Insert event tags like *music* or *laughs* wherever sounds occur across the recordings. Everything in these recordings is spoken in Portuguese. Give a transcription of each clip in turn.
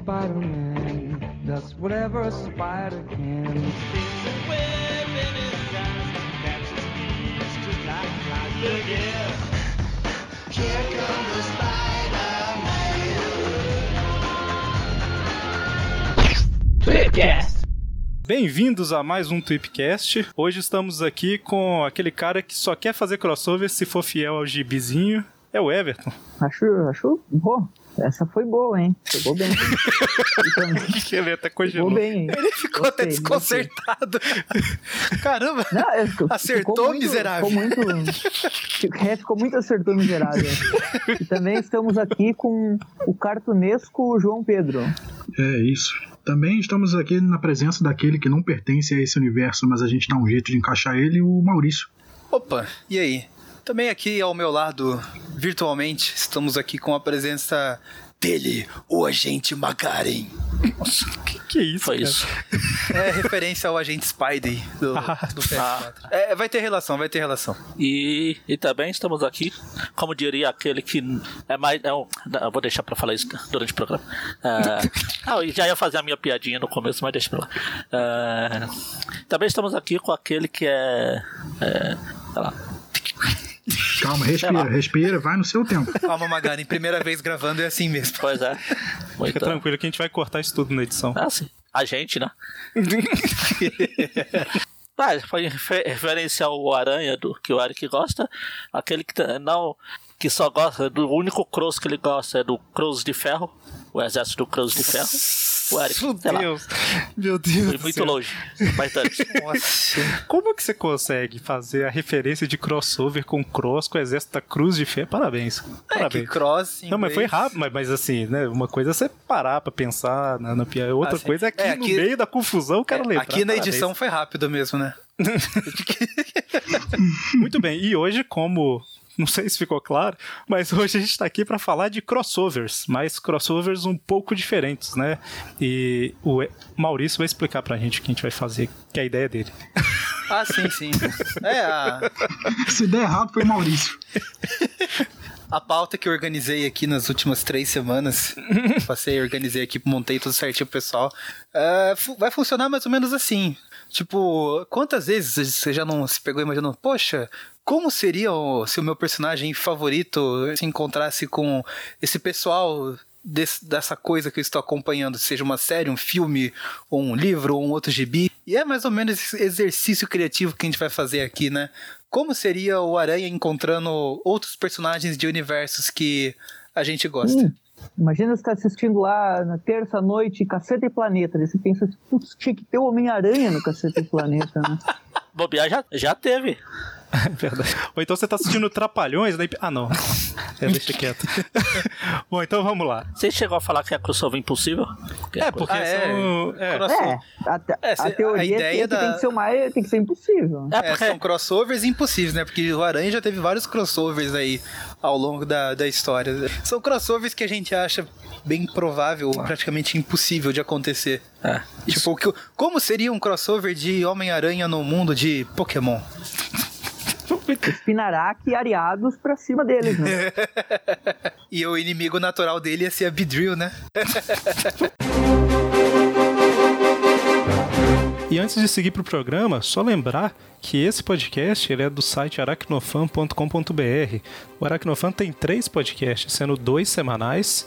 Spider-Man does whatever a spider can. Bem-vindos a mais um Tweepcast. Hoje estamos aqui com aquele cara que só quer fazer crossover se for fiel ao gibizinho. É o Everton. Acho, acho boa. Essa foi boa, hein? Pegou bem. *laughs* Então, que ele até Pegou congelou. bem, hein? Ele ficou até Gostei, desconcertado. *laughs* Caramba! Não, ficou- Acertou, ficou muito- miserável. Ficou muito. *laughs* É, ficou muito acertou, miserável. E também estamos aqui com o cartunesco João Pedro. É isso. Também estamos aqui na presença daquele que não pertence a esse universo, mas a gente dá um jeito de encaixar ele, o Maurício. Opa, e aí? Também aqui ao meu lado, virtualmente, estamos aqui com a presença dele, o agente Magaren. Que, que isso? Foi cara? isso. *laughs* É referência ao agente Spidey do, do PS4. É, vai ter relação, vai ter relação. E, e também estamos aqui, como diria aquele que é mais. É um, não, eu vou deixar pra falar isso durante o programa. É, *laughs* ah, eu já ia fazer a minha piadinha no começo, mas deixa pra lá. É, também estamos aqui com aquele que é. é sei lá. Calma, respira, respira, vai no seu tempo. Calma, Magaren, primeira vez gravando é assim mesmo. Pois é. Muito, Fica tranquilo que a gente vai cortar isso tudo na edição. Ah, sim. A gente, né? *laughs* Ah, foi refer- referência ao Aranha do que o Eric gosta. Aquele que não. Que só gosta do único Cross que ele gosta é do Cross de Ferro. O exército do Cross de Ferro. O Eric, Meu sei lá, Deus. Meu Deus. foi muito céu. longe. Nossa. Como que você consegue fazer a referência de crossover com Cross com o Exército da Cruz de Fé? Parabéns. É que Parabéns. cross. em Não, mas foi rápido, mas, mas assim, né? Uma coisa é você parar pra pensar na, na piada. Outra Ah, sim. coisa é que É, no aqui- meio da confusão o cara É, lembra. aqui na Parabéns. edição foi rápido mesmo, né? *laughs* *laughs* Muito bem, e hoje, como. Não sei se ficou claro, mas *laughs* hoje a gente tá aqui pra falar de crossovers, mas crossovers um pouco diferentes, né? E o Maurício vai explicar pra gente o que a gente vai fazer, que é a ideia dele. *laughs* Ah, sim, sim. É, a, Se der errado, foi o Maurício. *laughs* a pauta que eu organizei aqui nas últimas três semanas, passei, organizei aqui, montei tudo certinho pro pessoal, fu- vai funcionar mais ou menos assim. Tipo, quantas vezes você já não se pegou imaginando, poxa, como seria se o meu personagem favorito se encontrasse com esse pessoal desse- dessa coisa que eu estou acompanhando, seja uma série, um filme, ou um livro, ou um outro gibi? E é mais ou menos esse exercício criativo que a gente vai fazer aqui, né? Como seria o Aranha encontrando outros personagens de universos que a gente gosta? Hum, imagina você tá assistindo lá na terça-noite Caceta e Planeta. Daí você pensa, putz, tinha que ter o Homem-Aranha no Caceta e Planeta, né? *laughs* Bobear já, já teve. É *laughs* verdade. Ou então você tá assistindo Trapalhões, daí. Ah, não. É, deixa quieto. *laughs* Bom, então vamos lá. Você chegou a falar que é crossover impossível? Que É, porque Ah, é. são. É, Crossover. É, a, te- É, a se- a teoria ideia é que da- tem que ser o mais, tem que ser impossível. É É, porque são crossovers impossíveis, né? Porque o Aranha já teve vários crossovers aí ao longo da, da história. São crossovers que a gente acha bem provável, ou praticamente impossível de acontecer. É, Tipo, que- como seria um crossover de Homem-Aranha no mundo de Pokémon? Spinarak e Ariados pra cima deles, né? *laughs* E o inimigo natural dele ia ser a Beedrill, né? *laughs* E antes de seguir pro programa, só lembrar que esse podcast ele é do site aracnofan.com.br. O Aracnofan tem três podcasts, sendo dois semanais.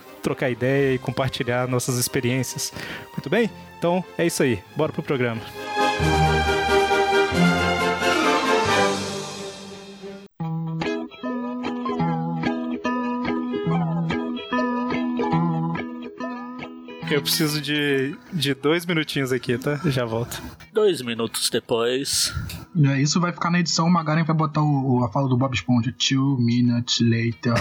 trocar ideia e compartilhar nossas experiências. Muito bem? Então é isso aí. Bora pro programa. Eu preciso de, de dois minutinhos aqui, tá? Já volto. Dois minutos depois. É, isso vai ficar na edição, o Magaren vai botar o, a fala do Bob Esponja. Two minutes later.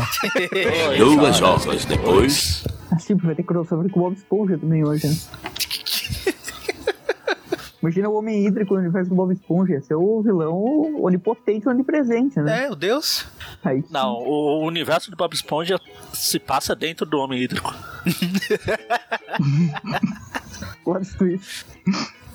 *laughs* Duas horas depois. Assim, vai ter crossover com o Bob Esponja também hoje, né? Imagina o Homem Hídrico no universo do Bob Esponja. Ia ser o vilão onipotente e onipresente, né? É, o Deus. Aí, Não, o universo do Bob Esponja se passa dentro do Homem Hídrico. *laughs* plot twist.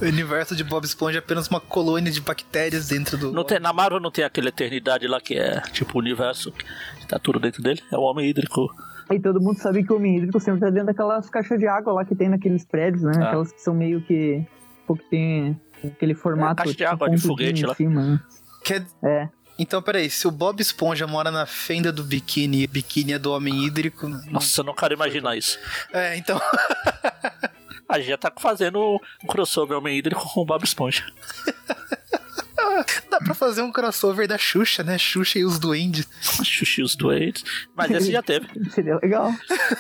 O universo de Bob Esponja é apenas uma colônia de bactérias dentro do. Não tem, na Marvel não tem aquela eternidade lá que é tipo o universo que tá tudo dentro dele. É o Homem Hídrico. E todo mundo sabe que o Homem Hídrico sempre tá dentro daquelas caixas de água lá que tem naqueles prédios, né? Ah. Aquelas que são meio que. Pô, que tem aquele formato. caixa de tipo, água de foguete em lá. Cima, né? Quer- É. Então, peraí, se o Bob Esponja mora na fenda do biquíni e biquíni é do homem hídrico. não- Nossa, eu não quero imaginar isso. É, então. *laughs* A gente já tá fazendo um crossover Homem Hídrico com o Bob Esponja. *laughs* *laughs* Dá pra fazer um crossover da Xuxa, né? Xuxa e os duendes. Xuxa e os doentes. Mas esse já teve. *laughs* Seria legal.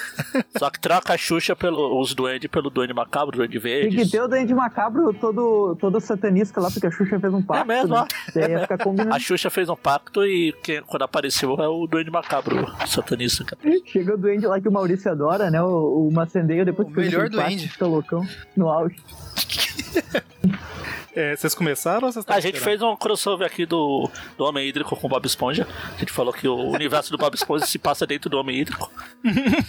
*laughs* Só que troca a Xuxa pelo, os duendes pelo duende macabro, duende Tem verde. que ter o Duende Macabro todo, todo satanista lá, porque a Xuxa fez um pacto. mesmo, né? ó. Daí ia ficar combinando. A Xuxa fez um pacto e quem, quando apareceu é o duende macabro satanista. cara. Chega o duende lá que o Maurício adora, né? O, o Macendeio, depois O que melhor pacto, duende. Fica loucão no auge. É, vocês começaram ou vocês estão A gente fez um crossover aqui do, do Homem Hídrico com o Bob Esponja. A gente falou que o universo do Bob Esponja se passa dentro do Homem Hídrico. *laughs*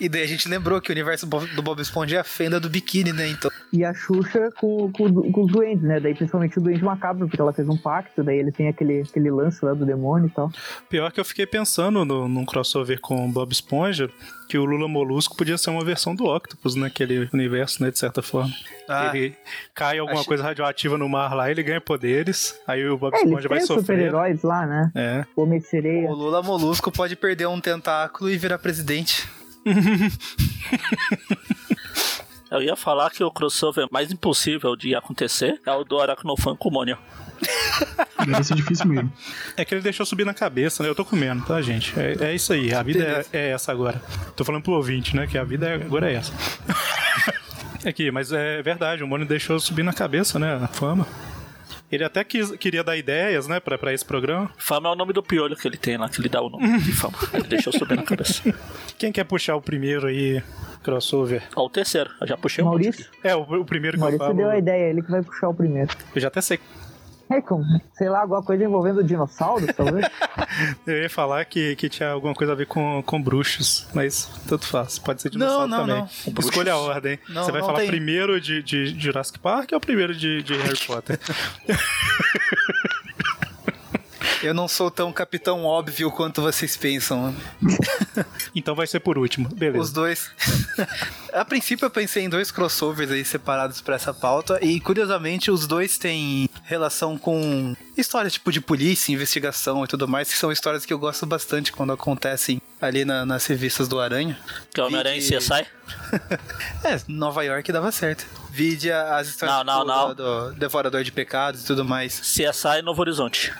E daí a gente lembrou que o universo do Bob- do Bob Esponja é a fenda do biquíni, né? Então. E a Xuxa com, com, com os duendes, né? Daí principalmente o duende macabro, porque ela fez um pacto, daí ele tem aquele, aquele lance lá do demônio e tal. Pior que eu fiquei pensando no, num crossover com o Bob Esponja, que o Lula Molusco podia ser uma versão do Octopus naquele universo, né? De certa forma. Ah, ele cai alguma achei- coisa radioativa no mar lá, ele ganha poderes, aí o Bob É, Esponja vai sofrer. super-heróis lá, né? É. O Homem de Sereia. o Lula Molusco pode perder um tentáculo e virar presidente. *laughs* Eu ia falar que o crossover mais impossível de acontecer é o do Aracnofan com o Mônio. Deve ser difícil mesmo. É que ele deixou subir na cabeça, né? Eu tô comendo, tá, gente? É, é isso aí, a vida é, é essa agora. Tô falando pro ouvinte, né? Que a vida é- agora é essa. *laughs* Aqui, mas é verdade, o Mônio deixou subir na cabeça, né? A fama. Ele até quis- queria dar ideias, né, pra, pra esse programa. Fama é o nome do piolho que ele tem lá, que ele dá o nome de fama. *laughs* Ele deixou subir na cabeça. Quem quer puxar o primeiro aí, crossover? Ó, o terceiro, eu já puxei um monte Maurício? É, o, o primeiro que eu Maurício falo. deu a ideia, ele que vai puxar o primeiro. Eu já até sei. É como? Sei lá, alguma coisa envolvendo dinossauros, talvez? *laughs* Eu ia falar que, que tinha alguma coisa a ver com, com bruxos, mas tanto faz. Pode ser Não, dinossauro não, também. não. Escolha a ordem. Não, Você vai não falar tem. primeiro de, de Jurassic Park ou primeiro de, de Harry Potter? *laughs* Eu não sou tão capitão óbvio quanto vocês pensam. *laughs* então vai ser por último. Beleza. Os dois. *laughs* a princípio eu pensei em dois crossovers aí separados pra essa pauta e curiosamente os dois têm relação com histórias tipo de polícia, investigação e tudo mais, que são histórias que eu gosto bastante quando acontecem ali na- nas revistas do Aranha. Que é o Homem-Aranha e Vide- CSI. *laughs* É, Nova York dava certo. Vide as histórias Não, não, do, do Devorador de Pecados e tudo mais. CSI Novo Horizonte.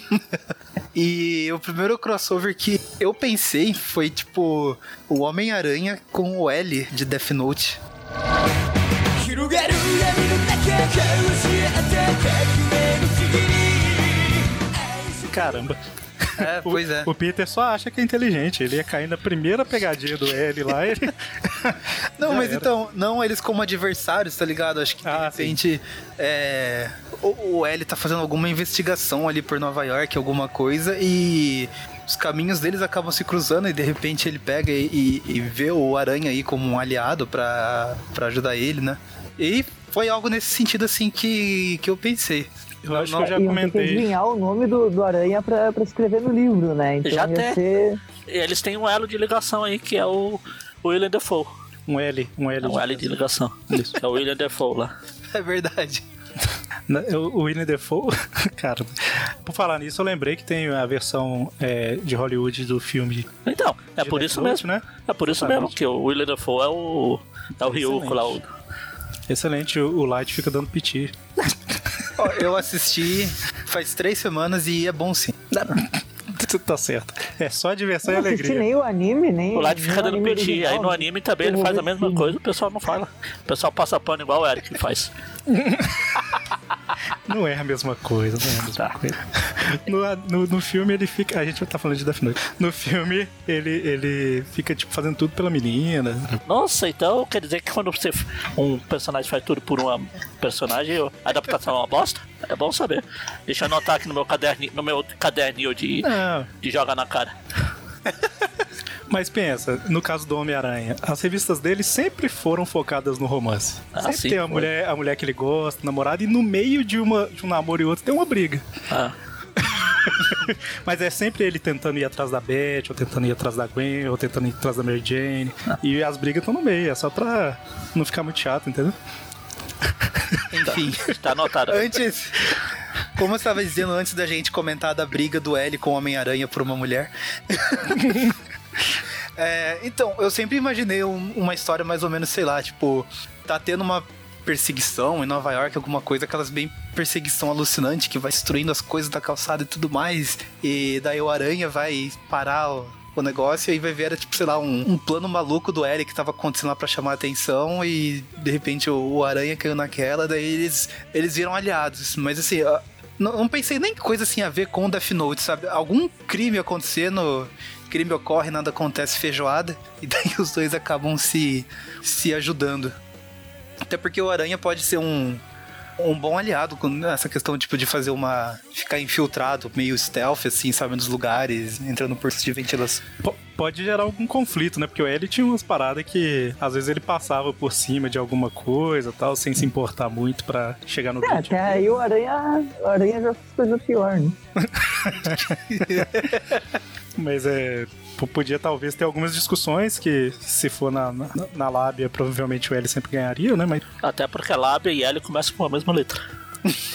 *laughs* E o primeiro crossover que eu pensei foi tipo o Homem-Aranha com o L de Death Note. Caramba. É, O- pois é. O Peter só acha que é inteligente. Ele ia cair na primeira pegadinha do L lá. Ele... *laughs* Não, Já mas era. então, não eles como adversários, tá ligado? Acho que de Ah, repente é, o, o L tá fazendo alguma investigação ali por Nova York, alguma coisa, e os caminhos deles acabam se cruzando e de repente ele pega e, e- vê o Aranha aí como um aliado pra, pra ajudar ele, né? E foi algo nesse sentido assim que, que eu pensei. Eu acho que eu já Iam ter que comentei. adivinhar o nome do, do Aranha pra, pra escrever no livro, né? Então Já ia tem. ser. Eles têm um elo de ligação aí, que é o o William Defoe. Um L, um L. É um L de ligação. Isso. É o William Defoe lá. É verdade. *laughs* O William Defoe, *laughs* cara, por falar nisso, eu lembrei que tem a versão é, de Hollywood do filme. Então, é por isso Note, mesmo. né? É por isso Exatamente. mesmo que o William Defoe é o. É o Ryuko lá. O... Excelente, o o Light fica dando piti. *laughs* Ó, eu assisti faz três semanas e é bom sim. *laughs* tá certo. É só diversão Eu e não assisti alegria. nem o anime, nem. O Light nem fica dando piti. Aí no né? anime também ele faz a mesma sim. coisa, o pessoal não fala. O pessoal passa pano igual o Eric faz. *laughs* Não é a mesma coisa, não é a mesma Tá. coisa. *laughs* No, no, no filme ele fica. A gente tá falando de Death Note. No filme ele, ele fica tipo fazendo tudo pela menina. Nossa, então quer dizer que quando você um personagem faz tudo por uma personagem, a adaptação é uma bosta? É bom saber. Deixa eu anotar aqui no meu caderninho, no meu caderninho de, Não, de jogar na cara. *laughs* mas pensa, no caso do Homem-Aranha, as revistas dele sempre foram focadas no romance. Ah, sempre sim, tem a foi. mulher, a mulher que ele gosta, namorada, e no meio de, uma, de um namoro e outro tem uma briga. Ah, *laughs* Mas é sempre ele tentando ir atrás da Beth, ou tentando ir atrás da Gwen, ou tentando ir atrás da Mary Jane. Ah. E as brigas estão no meio, é só pra não ficar muito chato, entendeu? *laughs* Enfim. tá anotado. Antes, como eu estava dizendo antes da gente comentar da briga do L com o Homem-Aranha por uma mulher. *laughs* *laughs* É, então, eu sempre imaginei um- uma história mais ou menos, sei lá, tipo, tá tendo uma perseguição em Nova York, alguma coisa, aquelas bem perseguição alucinante que vai destruindo as coisas da calçada e tudo mais. E daí o Aranha vai parar o, o negócio e aí vai ver, era, tipo, sei lá, um, um plano maluco do L que tava acontecendo lá pra chamar a atenção e de repente o, o Aranha caiu naquela, daí eles, eles viram aliados. Mas assim, ó, não, não pensei nem coisa assim a ver com o Death Note, sabe? Algum crime acontecendo, crime ocorre, nada acontece, feijoada, *laughs* e daí os dois acabam se, se ajudando. Até porque o Aranha pode ser um, um bom aliado com essa questão tipo, de fazer uma. ficar infiltrado, meio stealth, assim, sabe, nos lugares, entrando por de ventilação. P- pode gerar algum conflito, né? Porque o L tinha umas paradas que às vezes ele passava por cima de alguma coisa tal, sem se importar muito pra chegar no É, até aí o Aranha, o Aranha já fez coisa pior, né? *laughs* *laughs* Mas é. P- Podia talvez ter algumas discussões que, se for na, na, na lábia, provavelmente o L sempre ganharia, né? Mas. Até porque Lábia e L começam com a mesma letra.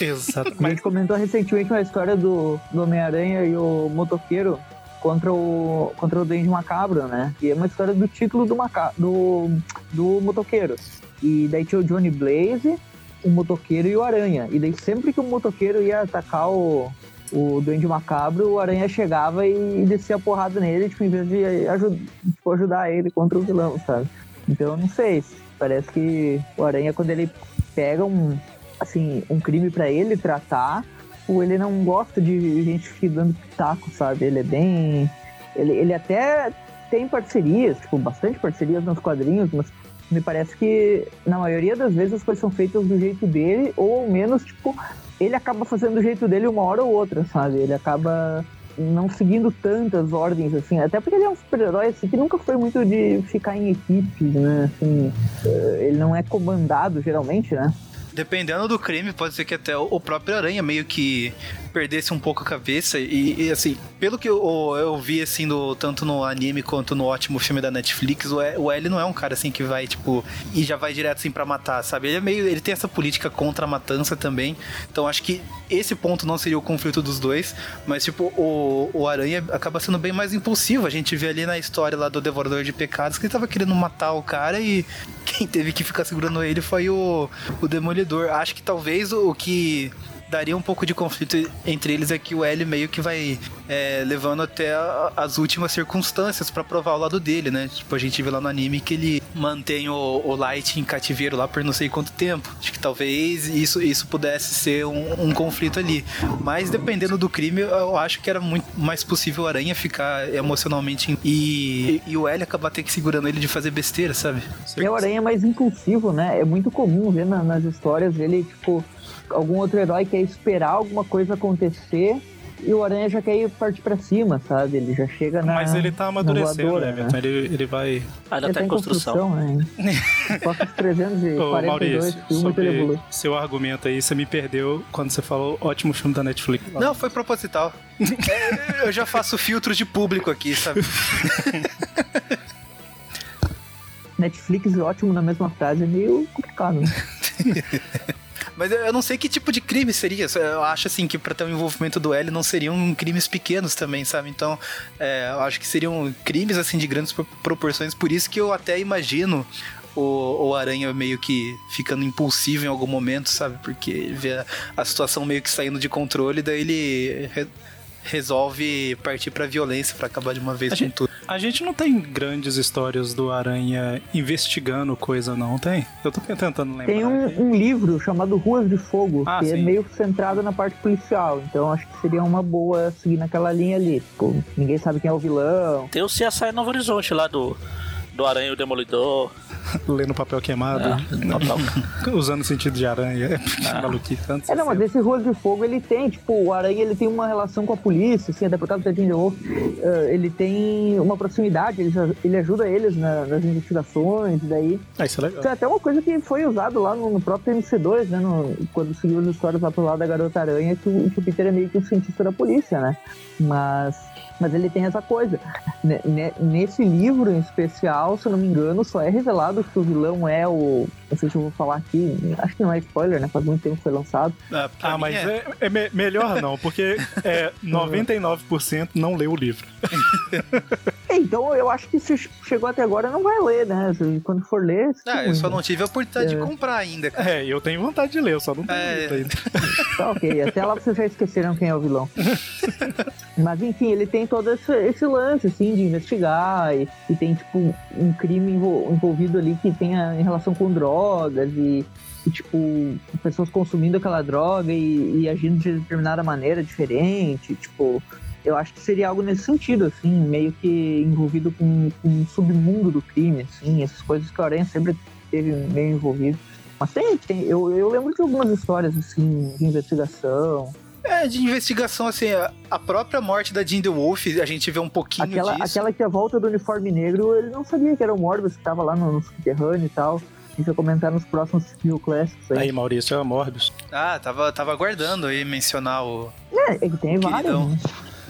Exato. *laughs* A Mas gente comentou recentemente uma história do, do Homem-Aranha e o motoqueiro contra o, contra o Duende Macabro, né? E é uma história do título do, maca do, do motoqueiro. E daí tinha o Johnny Blaze, o motoqueiro e o Aranha. E daí sempre que o motoqueiro ia atacar o, o Duende Macabro, o Aranha chegava e, descia a porrada nele, tipo, em vez de aju tipo, ajudar ele contra o vilão, sabe? Então não sei, parece que o Aranha, quando ele pega um, assim, um crime pra ele tratar, ou ele não gosta de gente que dando pitaco, sabe? Ele é bem. Ele, ele até tem parcerias, tipo, bastante parcerias nos quadrinhos, mas me parece que na maioria das vezes as coisas são feitas do jeito dele, ou ao menos, tipo, ele acaba fazendo do jeito dele uma hora ou outra, sabe? Ele acaba não seguindo tantas ordens, assim, até porque ele é um super-herói, assim, que nunca foi muito de ficar em equipes, né? Assim, eh, ele não é comandado, geralmente, né? Dependendo do crime, pode ser que até o próprio Aranha meio que perdesse um pouco a cabeça. E, e, assim, pelo que eu, eu vi, assim, do, tanto no anime quanto no ótimo filme da Netflix, o, o L não é um cara, assim, que vai, tipo, e já vai direto, assim, pra matar, sabe? Ele é meio. Ele tem essa política contra a matança também. Então acho que esse ponto não seria o conflito dos dois. Mas, tipo, o, o Aranha acaba sendo bem mais impulsivo. A gente vê ali na história lá do Devorador de Pecados que ele tava querendo matar o cara e *laughs* quem teve que ficar segurando ele foi o, o Demolidor. Acho que talvez o, o que daria um pouco de conflito entre eles é que o L meio que vai é, levando até as últimas circunstâncias pra provar o lado dele, né? Tipo, a gente vê lá no anime que ele mantém o, o Light em cativeiro lá por não sei quanto tempo. Acho que talvez isso, isso pudesse ser um, um conflito ali. Mas dependendo do crime, eu acho que era muito mais possível o Aranha ficar emocionalmente em- e, e o L acabar ter que segurando ele de fazer besteira, sabe? E o Aranha é mais impulsivo, né? É muito comum ver na- nas histórias ele, tipo, algum outro herói quer esperar alguma coisa acontecer e o Aranha já quer ir partir pra cima, sabe? Ele já chega na. Mas ele tá amadurecendo, voadora, né, Everton? Ele, ele vai. Ainda Ele tá tá em construção. né? *laughs* Após os Ô, 342 Maurício, sobre seu argumento aí, você me perdeu quando você falou ótimo filme da Netflix. Não, foi proposital. *laughs* Eu já faço filtro de público aqui, sabe? Netflix e ótimo na mesma frase é meio complicado, né? *laughs* Mas eu não sei que tipo de crime seria. Eu acho assim que pra ter o envolvimento do L não seriam crimes pequenos também, sabe? Então, é, eu acho que seriam crimes assim de grandes pro- proporções. Por isso que eu até imagino o, o Aranha meio que ficando impulsivo em algum momento, sabe? Porque ele vê a, a situação meio que saindo de controle, daí ele re- resolve partir pra violência pra acabar de uma vez A com gente, tudo. A gente não tem grandes histórias do Aranha investigando coisa, não tem? Eu tô tentando lembrar. Tem um, um livro chamado Ruas de Fogo, Ah, que é sim. meio centrado na parte policial. Então acho que seria uma boa seguir naquela linha ali. Tipo, ninguém sabe quem é o vilão. Tem o CSI Novo Horizonte lá do, do Aranha e o Demolidor. *laughs* Lendo papel queimado, Ah, total. *laughs* usando sentido de aranha. Maluquice. tanto É, não, mas esse Ruas de Fogo ele tem, tipo, o Aranha ele tem uma relação com a polícia, assim, até por causa do Ted Wolf, eh, ele tem uma proximidade, ele, ele ajuda eles na- nas investigações, e daí. Ah, isso é legal. Isso é até uma coisa que foi usado lá no, no próprio MC2, né? no- quando seguiu as histórias lá pro lado da Garota Aranha, que o, que o Peter é meio que um cientista da polícia, né? Mas. Mas ele tem essa coisa. Ne- ne- Nesse livro em especial, se eu não me engano, só é revelado que o vilão é o. Não sei se eu vou falar aqui, acho que não é spoiler, né? Faz muito tempo que foi lançado. Ah, pra Ah, mim mas é. é, é me- melhor não, porque é, *laughs* 99% não leu o livro. É, Então eu acho que se chegou até agora não vai ler, né? Quando for ler. Ah, eu só não tive a oportunidade É. de comprar ainda, cara. É, eu tenho vontade de ler, eu só não tenho É. ainda. *laughs* Tá ok, até lá vocês já esqueceram quem é o vilão. *laughs* Mas enfim, ele tem todo esse, esse lance, assim, de investigar e, e tem, tipo, um crime envol- envolvido ali que tenha em relação com drogas e, e, tipo, pessoas consumindo aquela droga e, e agindo de determinada maneira diferente, tipo... Eu acho que seria algo nesse sentido, assim, meio que envolvido com, com o submundo do crime, assim, essas coisas que o Aranha sempre teve meio envolvido. Mas tem, tem eu, eu lembro de algumas histórias, assim, de investigação. É, de investigação, assim, a- a própria morte da Jean Wolf, a gente vê um pouquinho Aquela, disso. aquela que a volta do uniforme negro, ele não sabia que era o Morbius que tava lá no, no subterrâneo e tal. A gente vai comentar nos próximos Skill Classics aí. Aí, Maurício, é Morbius. Ah, tava, tava aguardando aí mencionar o. É, que tem vários, né?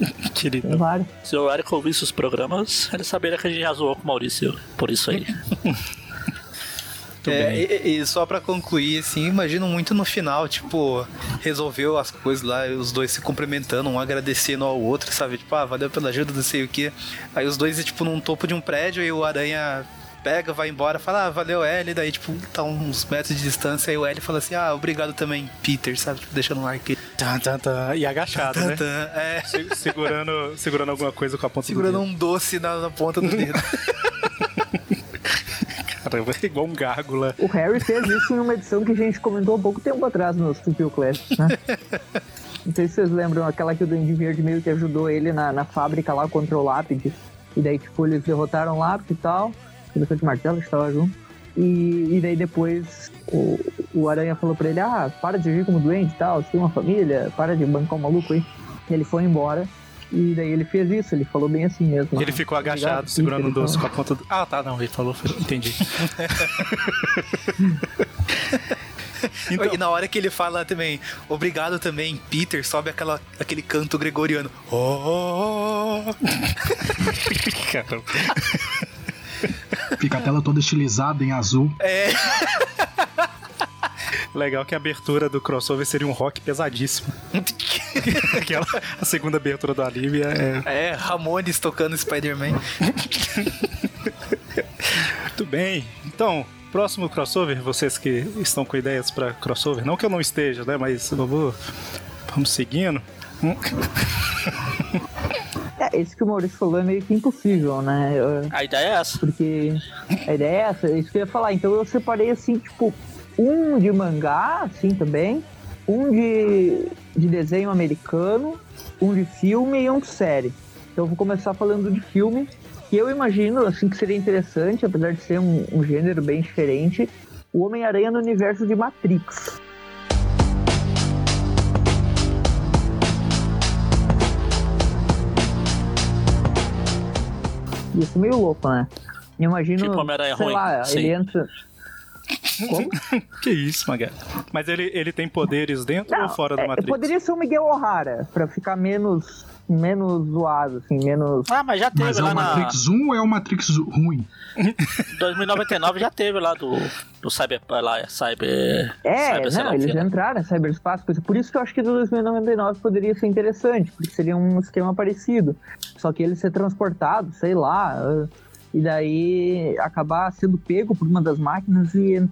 *laughs* Querido. Tem vários. Se o Eric ouvisse os programas, ele saberia que a gente já zoou com o Maurício. Por isso aí. *laughs* É, bem. e, e só pra concluir, assim, imagino muito no final, tipo, resolveu as coisas lá, os dois se cumprimentando, um agradecendo ao outro, sabe? Tipo, ah, valeu pela ajuda, não sei o quê. Aí os dois, tipo, num topo de um prédio e o aranha pega, vai embora, fala, ah, valeu, L, daí, tipo, tá uns metros de distância, aí o L fala assim, ah, obrigado também, Peter, sabe? Tipo, deixando um ar aqui. Tan, tan, tan. E agachado, né? É, Se- Segurando, segurando alguma coisa com a ponta segurando do um doce na, na ponta do dedo. dedo. *laughs* Caramba, é igual um gárgula. O Harry fez isso em uma edição que a gente comentou há pouco tempo atrás nos Skill Classics, né? *laughs* Não sei se vocês lembram, aquela que o Duende Verde meio que ajudou ele na, na fábrica lá contra o Lápide. E daí, tipo, eles derrotaram o Lápide e tal. O de Martelo estava junto. E, e daí depois o, o Aranha falou pra ele, ah, para de agir como doente e tal, você tem uma família, para de bancar um maluco aí. E ele foi embora. E daí ele fez isso, ele falou bem assim mesmo. Ele ficou agachado, segurando então. doce com a ponta do. Ah, tá, não, ele falou, entendi. *laughs* Então- E na hora que ele fala também, obrigado também, Peter, sobe aquela, aquele canto gregoriano. Oh, *laughs* Caramba. Fica a tela toda estilizada em azul. É, *laughs* Legal que a abertura do crossover seria um rock pesadíssimo. *laughs* Aquela, a segunda abertura do anime é. é, Ramones tocando Spider-Man. Muito bem. Então, próximo crossover, vocês que estão com ideias pra crossover, não que eu não esteja, né? Mas vamos, vamos seguindo. *laughs* Esse que o Maurício falou é meio que impossível, né? Eu- A ideia é essa. Porque a ideia é essa, é isso que eu ia falar. Então eu separei assim, tipo, um de mangá, assim também, um de, de desenho americano, um de filme e um de série. Então eu vou começar falando de filme, que eu imagino assim que seria interessante, apesar de ser um, um gênero bem diferente, o Homem-Aranha no universo de Matrix. Isso é meio louco, né? Eu imagino, Tipo Homem-Aranha sei ruim, lá, sim. ele entra... Como? *laughs* Que isso, Magali. Mas ele, ele tem poderes dentro ou fora da é, Matrix? Poderia ser o Miguel O'Hara, pra ficar menos, menos zoado, assim, menos... Ah, mas já teve Mas é lá o na Matrix 1 ou é o Matrix ruim? *laughs* 2099 já teve lá do do Cyber lá, Cyber É, Cyber, lá não, que eles lá. entraram em coisa. por isso que eu acho que do 2099 poderia ser interessante, porque seria um esquema parecido. Só que ele ser transportado, sei lá, e daí acabar sendo pego por uma das máquinas e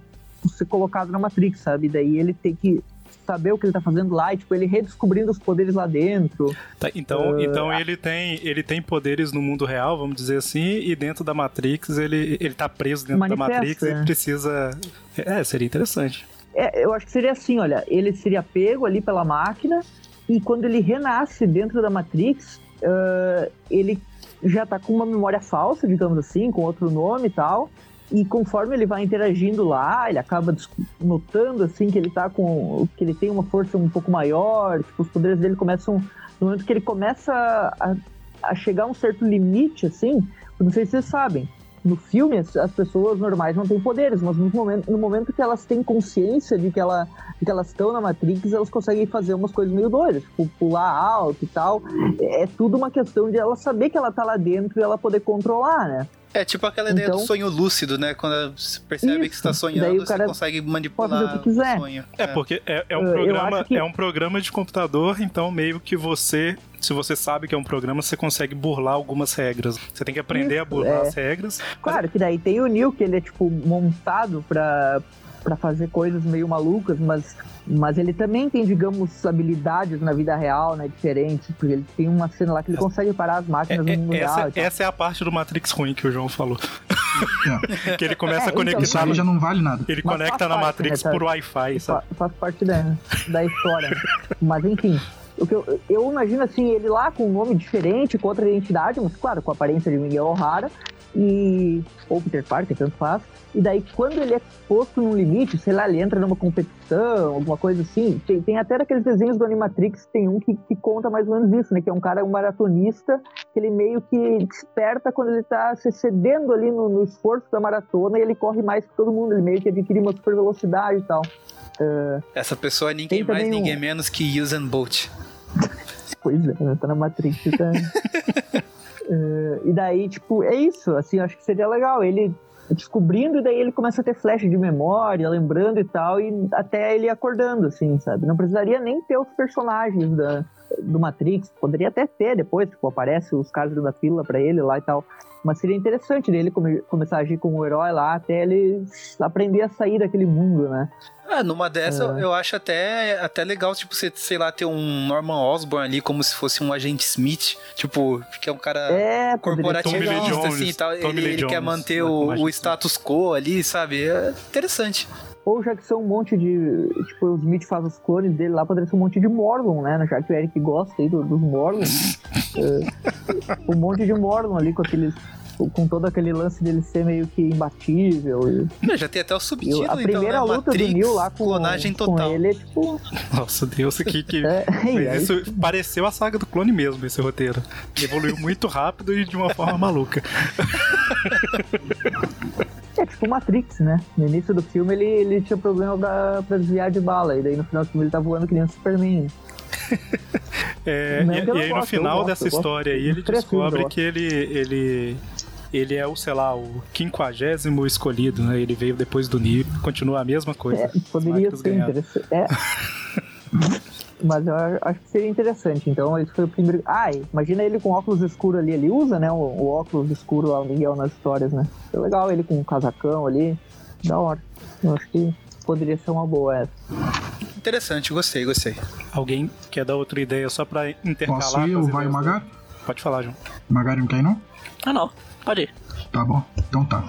ser colocado na Matrix, sabe? E daí ele tem que saber o que ele tá fazendo lá e, tipo, ele redescobrindo os poderes lá dentro. Tá, então, Ah, então ele tem ele tem poderes no mundo real, vamos dizer assim, e dentro da Matrix ele, ele tá preso dentro da Matrix e né? precisa. É, seria interessante. É, eu acho que seria assim, olha, ele seria pego ali pela máquina e quando ele renasce dentro da Matrix, ah, ele já tá com uma memória falsa, digamos assim, com outro nome e tal. E conforme ele vai interagindo lá, ele acaba notando assim que ele tá com que ele tem uma força um pouco maior, tipo, os poderes dele começam no momento que ele começa a, a chegar a um certo limite assim, não sei se vocês sabem, no filme as, as pessoas normais não têm poderes, mas no momento, no momento que elas têm consciência de que, ela, de que elas estão na Matrix, elas conseguem fazer umas coisas meio doidas, tipo pular alto e tal. É, é tudo uma questão de ela saber que ela tá lá dentro e ela poder controlar, né? É tipo aquela ideia Então- do sonho lúcido, né? Quando você percebe que Isso. você tá sonhando, Daí o cara você consegue manipular o que quiser. sonho. É, porque é, é um Eu- programa, que- é um programa de computador, então meio que você, se você sabe que é um programa, você consegue burlar algumas regras. Você tem que aprender a Isso, burlar é. as regras. Claro que daí tem o Neo, que ele é tipo montado pra, pra fazer coisas meio malucas, mas, mas ele também tem, digamos, habilidades na vida real, né? Diferentes, porque ele tem uma cena lá que ele consegue parar as É, máquinas é- no mundo real. essa, e tal. essa é a parte do Matrix ruim que o João falou. *laughs* que ele começa É, a então, conectar. Isso aí já não vale nada. Ele Mas conecta na parte, Matrix né, tá? por Wi-Fi, sabe? Fa- faz parte da, da história. *laughs* mas enfim, o que eu, eu imagino assim, ele lá com um nome diferente, com outra identidade, mas claro, com a aparência de Miguel O'Hara, e. ou Peter Parker, tanto faz. E daí, quando ele é posto num limite, sei lá, ele entra numa competição, alguma coisa assim. Tem, tem até naqueles desenhos do Animatrix, tem um que, que conta mais ou menos isso, né? Que é um cara, um maratonista, que ele meio que desperta quando ele tá se cedendo ali no, no esforço da maratona e ele corre mais que todo mundo. Ele meio que adquire uma super velocidade e tal. Essa pessoa é ninguém mais, também um- ninguém menos que Usain Bolt. Pois é, né? tá na Matrix. Tá... *laughs* Eh, e daí, tipo, é isso. Assim, acho que seria legal. Ele descobrindo e daí ele começa a ter flash de memória, lembrando e tal, e até ele acordando, assim, sabe? Não precisaria nem ter os personagens da, do Matrix, poderia até ter depois, tipo, aparece os caras da fila pra ele lá e tal. Mas seria interessante dele come- começar a agir como um herói lá até ele aprender a sair daquele mundo, né? Ah, numa dessa É. eu acho até, até legal, tipo, você, sei lá, ter um Norman Osborn ali como se fosse um agente Smith, tipo, que é um cara É, corporativista, Jones, assim e tal. Ele, ele quer manter né, o, o status quo ali, sabe? É interessante. Ou já que são um monte de. Tipo, o Smith faz os clones dele lá, poderia ser um monte de Morlon, né? Já que o Eric gosta aí do- dos Morlons. *laughs* um monte de Morlon ali com aqueles. Com todo aquele lance dele ser meio que imbatível. E, já tem até o subtítulo, a primeira então, né? luta Matrix, do Neo lá com, clonagem com total. ele é tipo. Nossa, Deus, que, que... *laughs* É, isso pareceu a saga do clone mesmo, esse roteiro. Evoluiu muito rápido e de uma forma maluca. *laughs* é tipo Matrix, né? No início do filme ele, ele tinha problema pra, pra desviar de bala. E daí no final do filme ele tá voando que nem um Superman. *laughs* É, e, e aí no final gosto, dessa história aí, ele descobre que ele, ele, ele é o, sei lá, o quinquagésimo escolhido, né? Ele veio depois do Neo, continua a mesma coisa. É, poderia ser interessante. É. *laughs* Mas eu acho que seria interessante. Então, esse foi o primeiro. Ai, imagina ele com óculos escuros ali. Ele usa, né? O, o óculos escuro lá, o Miguel nas histórias, né? É legal ele com um casacão ali. Da hora. Eu acho que poderia ser uma boa essa. Interessante, gostei, gostei. Alguém quer dar outra ideia só pra intercalar? Posso ir? as O Vai Magá? dele? Pode falar, João. Magari não quer ir, não? Ah, não. Pode ir. Tá bom, então tá.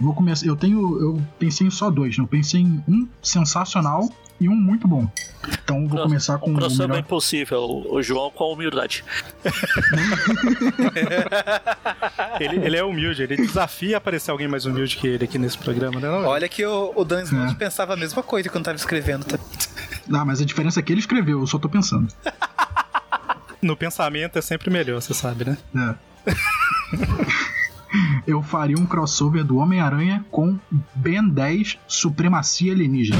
Vou começar. Eu tenho. Eu pensei em só dois, né? Eu pensei em um sensacional e um muito bom. Então vou começar com um o crossover melhor. impossível, o João com humildade. *laughs* Ele, ele é humilde, ele desafia aparecer alguém mais humilde que ele aqui nesse programa, né? Não, Olha que o, o Dan Slott É. pensava a mesma coisa quando tava escrevendo. Tá? Ah, mas a diferença é que ele escreveu, eu só tô pensando. *laughs* No pensamento é sempre melhor, você sabe, né? É. *laughs* Eu faria um crossover do Homem-Aranha com Ben 10 Supremacia Alienígena.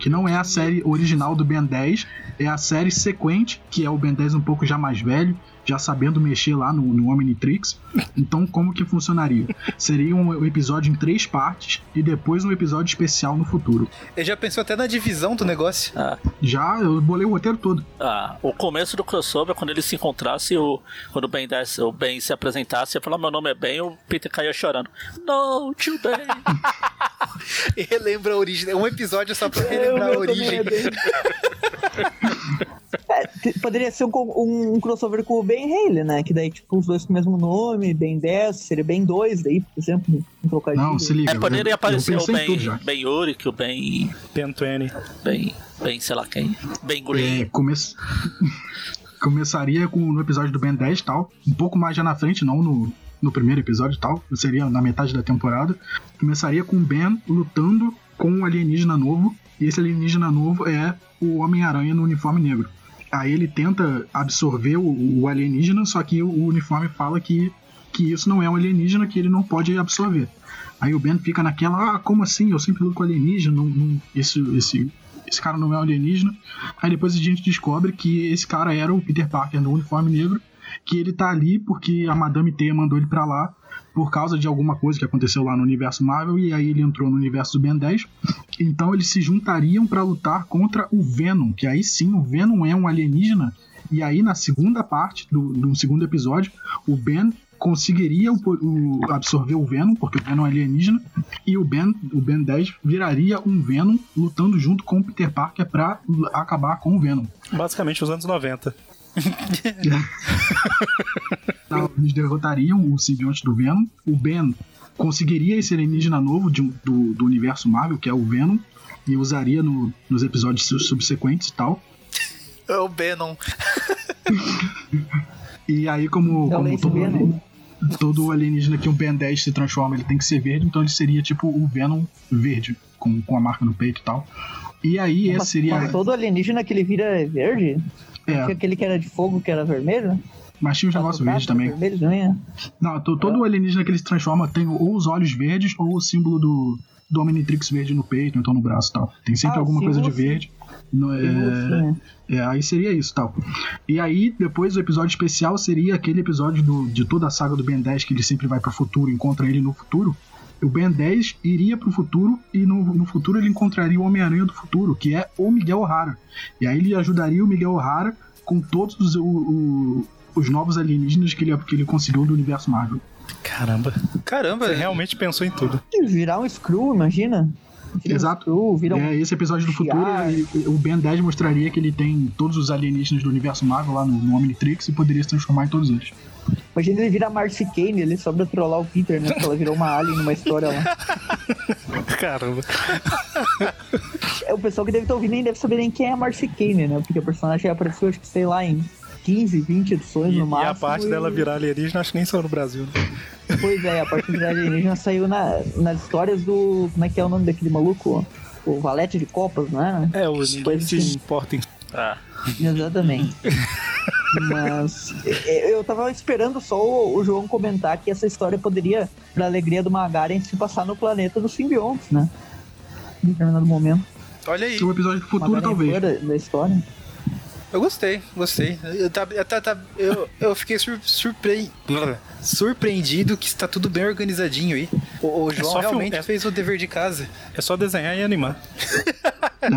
Que não é a série original do Ben 10, é a série sequente, que é o Ben 10 um pouco já mais velho, já sabendo mexer lá no, no Omnitrix. Então, como que funcionaria? Seria um episódio em três partes e depois um episódio especial no futuro. Ele já pensou até na divisão do negócio. Ah, Já eu bolei o roteiro todo. ah, o começo do crossover, quando eles se encontrassem, o, quando o Ben, desse, o ben se apresentasse e falar meu nome é Ben, o Peter caía chorando. Não, tio Ben. *laughs* E relembra a origem. Um episódio só pra relembrar a origem. *laughs* É, poderia ser um, um- um crossover com o Ben Haley, né? Que daí, tipo, os dois com o mesmo nome, Ben 10, seria Ben 2, daí, por exemplo, um trocadilho. Não, se liga. É, poderia eu- aparecer eu o tudo Ben, ben Yuri, o Ben. Pentuene. Ben. Ben, sei lá quem. Ben Green. É, come... Começaria com no episódio do Ben 10 e tal, um pouco mais já na frente, não no, no primeiro episódio e tal, seria na metade da temporada. Começaria com o Ben lutando com um alienígena novo, e esse alienígena novo é o Homem-Aranha no uniforme negro. Aí ele tenta absorver o, o alienígena, só que o, uniforme fala que, que isso não é um alienígena, que ele não pode absorver. Aí o Ben fica naquela, ah, como assim? Eu sempre luto com alienígena, não, não, esse, esse, esse cara não é alienígena. Aí depois a gente descobre que esse cara era o Peter Parker no uniforme negro, que ele tá ali porque a Madame Teia mandou ele pra lá por causa de alguma coisa que aconteceu lá no universo Marvel e aí ele entrou no universo do Ben 10. Então eles se juntariam pra lutar contra o Venom, que aí sim o Venom é um alienígena. E aí na segunda parte do, do segundo episódio, o Ben conseguiria o o- absorver o Venom, porque o Venom é alienígena, e o Ben, o Ben 10 viraria um Venom lutando junto com o Peter Parker pra acabar com o Venom. Basicamente os anos 90. *laughs* Então, Eles derrotariam o simbionte do Venom. O Ben conseguiria esse alienígena novo de do, do universo Marvel, que é o Venom, e usaria no- nos episódios su- subsequentes e tal. É o Venom. E aí, como, o como todo, Venom. todo alienígena que um Ben 10 se transforma, ele tem que ser verde, então ele seria tipo o Venom verde, com, com a marca no peito e tal. E aí, Mas- esse seria. mas todo alienígena que ele vira é? Tinha É, aquele que era de fogo, que era vermelho? mas tinha uns negócios verdes também. Vermelho também, é. Não, to- todo alienígena que ele se transforma tem ou os olhos verdes ou o símbolo do, do Omnitrix verde no peito, então no braço e tal. Tem sempre Ah, alguma coisa de verde. No- é, Sim, é, aí seria isso tal. E aí, depois o episódio especial seria aquele episódio do, de toda a saga do Ben 10 que ele sempre vai pro futuro, encontra ele no futuro. O Ben 10 iria pro futuro e no, no futuro ele encontraria o Homem-Aranha do futuro, que é o Miguel O'Hara. E aí ele ajudaria o Miguel O'Hara com todos os, o- o- os novos alienígenas que ele, que ele conseguiu do universo Marvel. Caramba. Caramba, Você realmente pensou em tudo. Virar um Screw, imagina. Vira Exato. Um screw, vira um... É, esse episódio do futuro, ele- o Ben 10 mostraria que ele tem todos os alienígenas do universo Marvel lá no, no Omnitrix e poderia se transformar em todos eles. Imagina ele vira Marcy Kane ali só pra trollar o Peter, né? Porque ela virou uma alien numa história lá. *laughs* Caramba. É, o pessoal que deve estar ouvindo nem deve saber nem quem é a Marcy Kane, né? Porque o personagem apareceu, acho que sei lá, em 15, 20 edições E, no e máximo. a parte dela virar alienígena, acho que nem saiu no Brasil. né? Pois é, a parte de alienígena saiu na, nas histórias do. Como é que é o nome daquele maluco? O Valete de Copas, né? É, o ninguém Coisa se assim. importa em Ah, Exatamente. *laughs* Mas é, eu tava esperando só o, João comentar que essa história poderia, pra alegria do Magaren, se passar no planeta dos simbiontes, né? Em determinado momento. olha aí. O episódio do futuro, Magaren talvez. da, da história. Eu gostei, gostei. Eu, tá- tá- tá- eu, eu fiquei sur, surpre- surpreendido que está tudo bem organizadinho aí. O, o João só realmente film- é- fez o dever de casa. É só desenhar e animar. *laughs* É.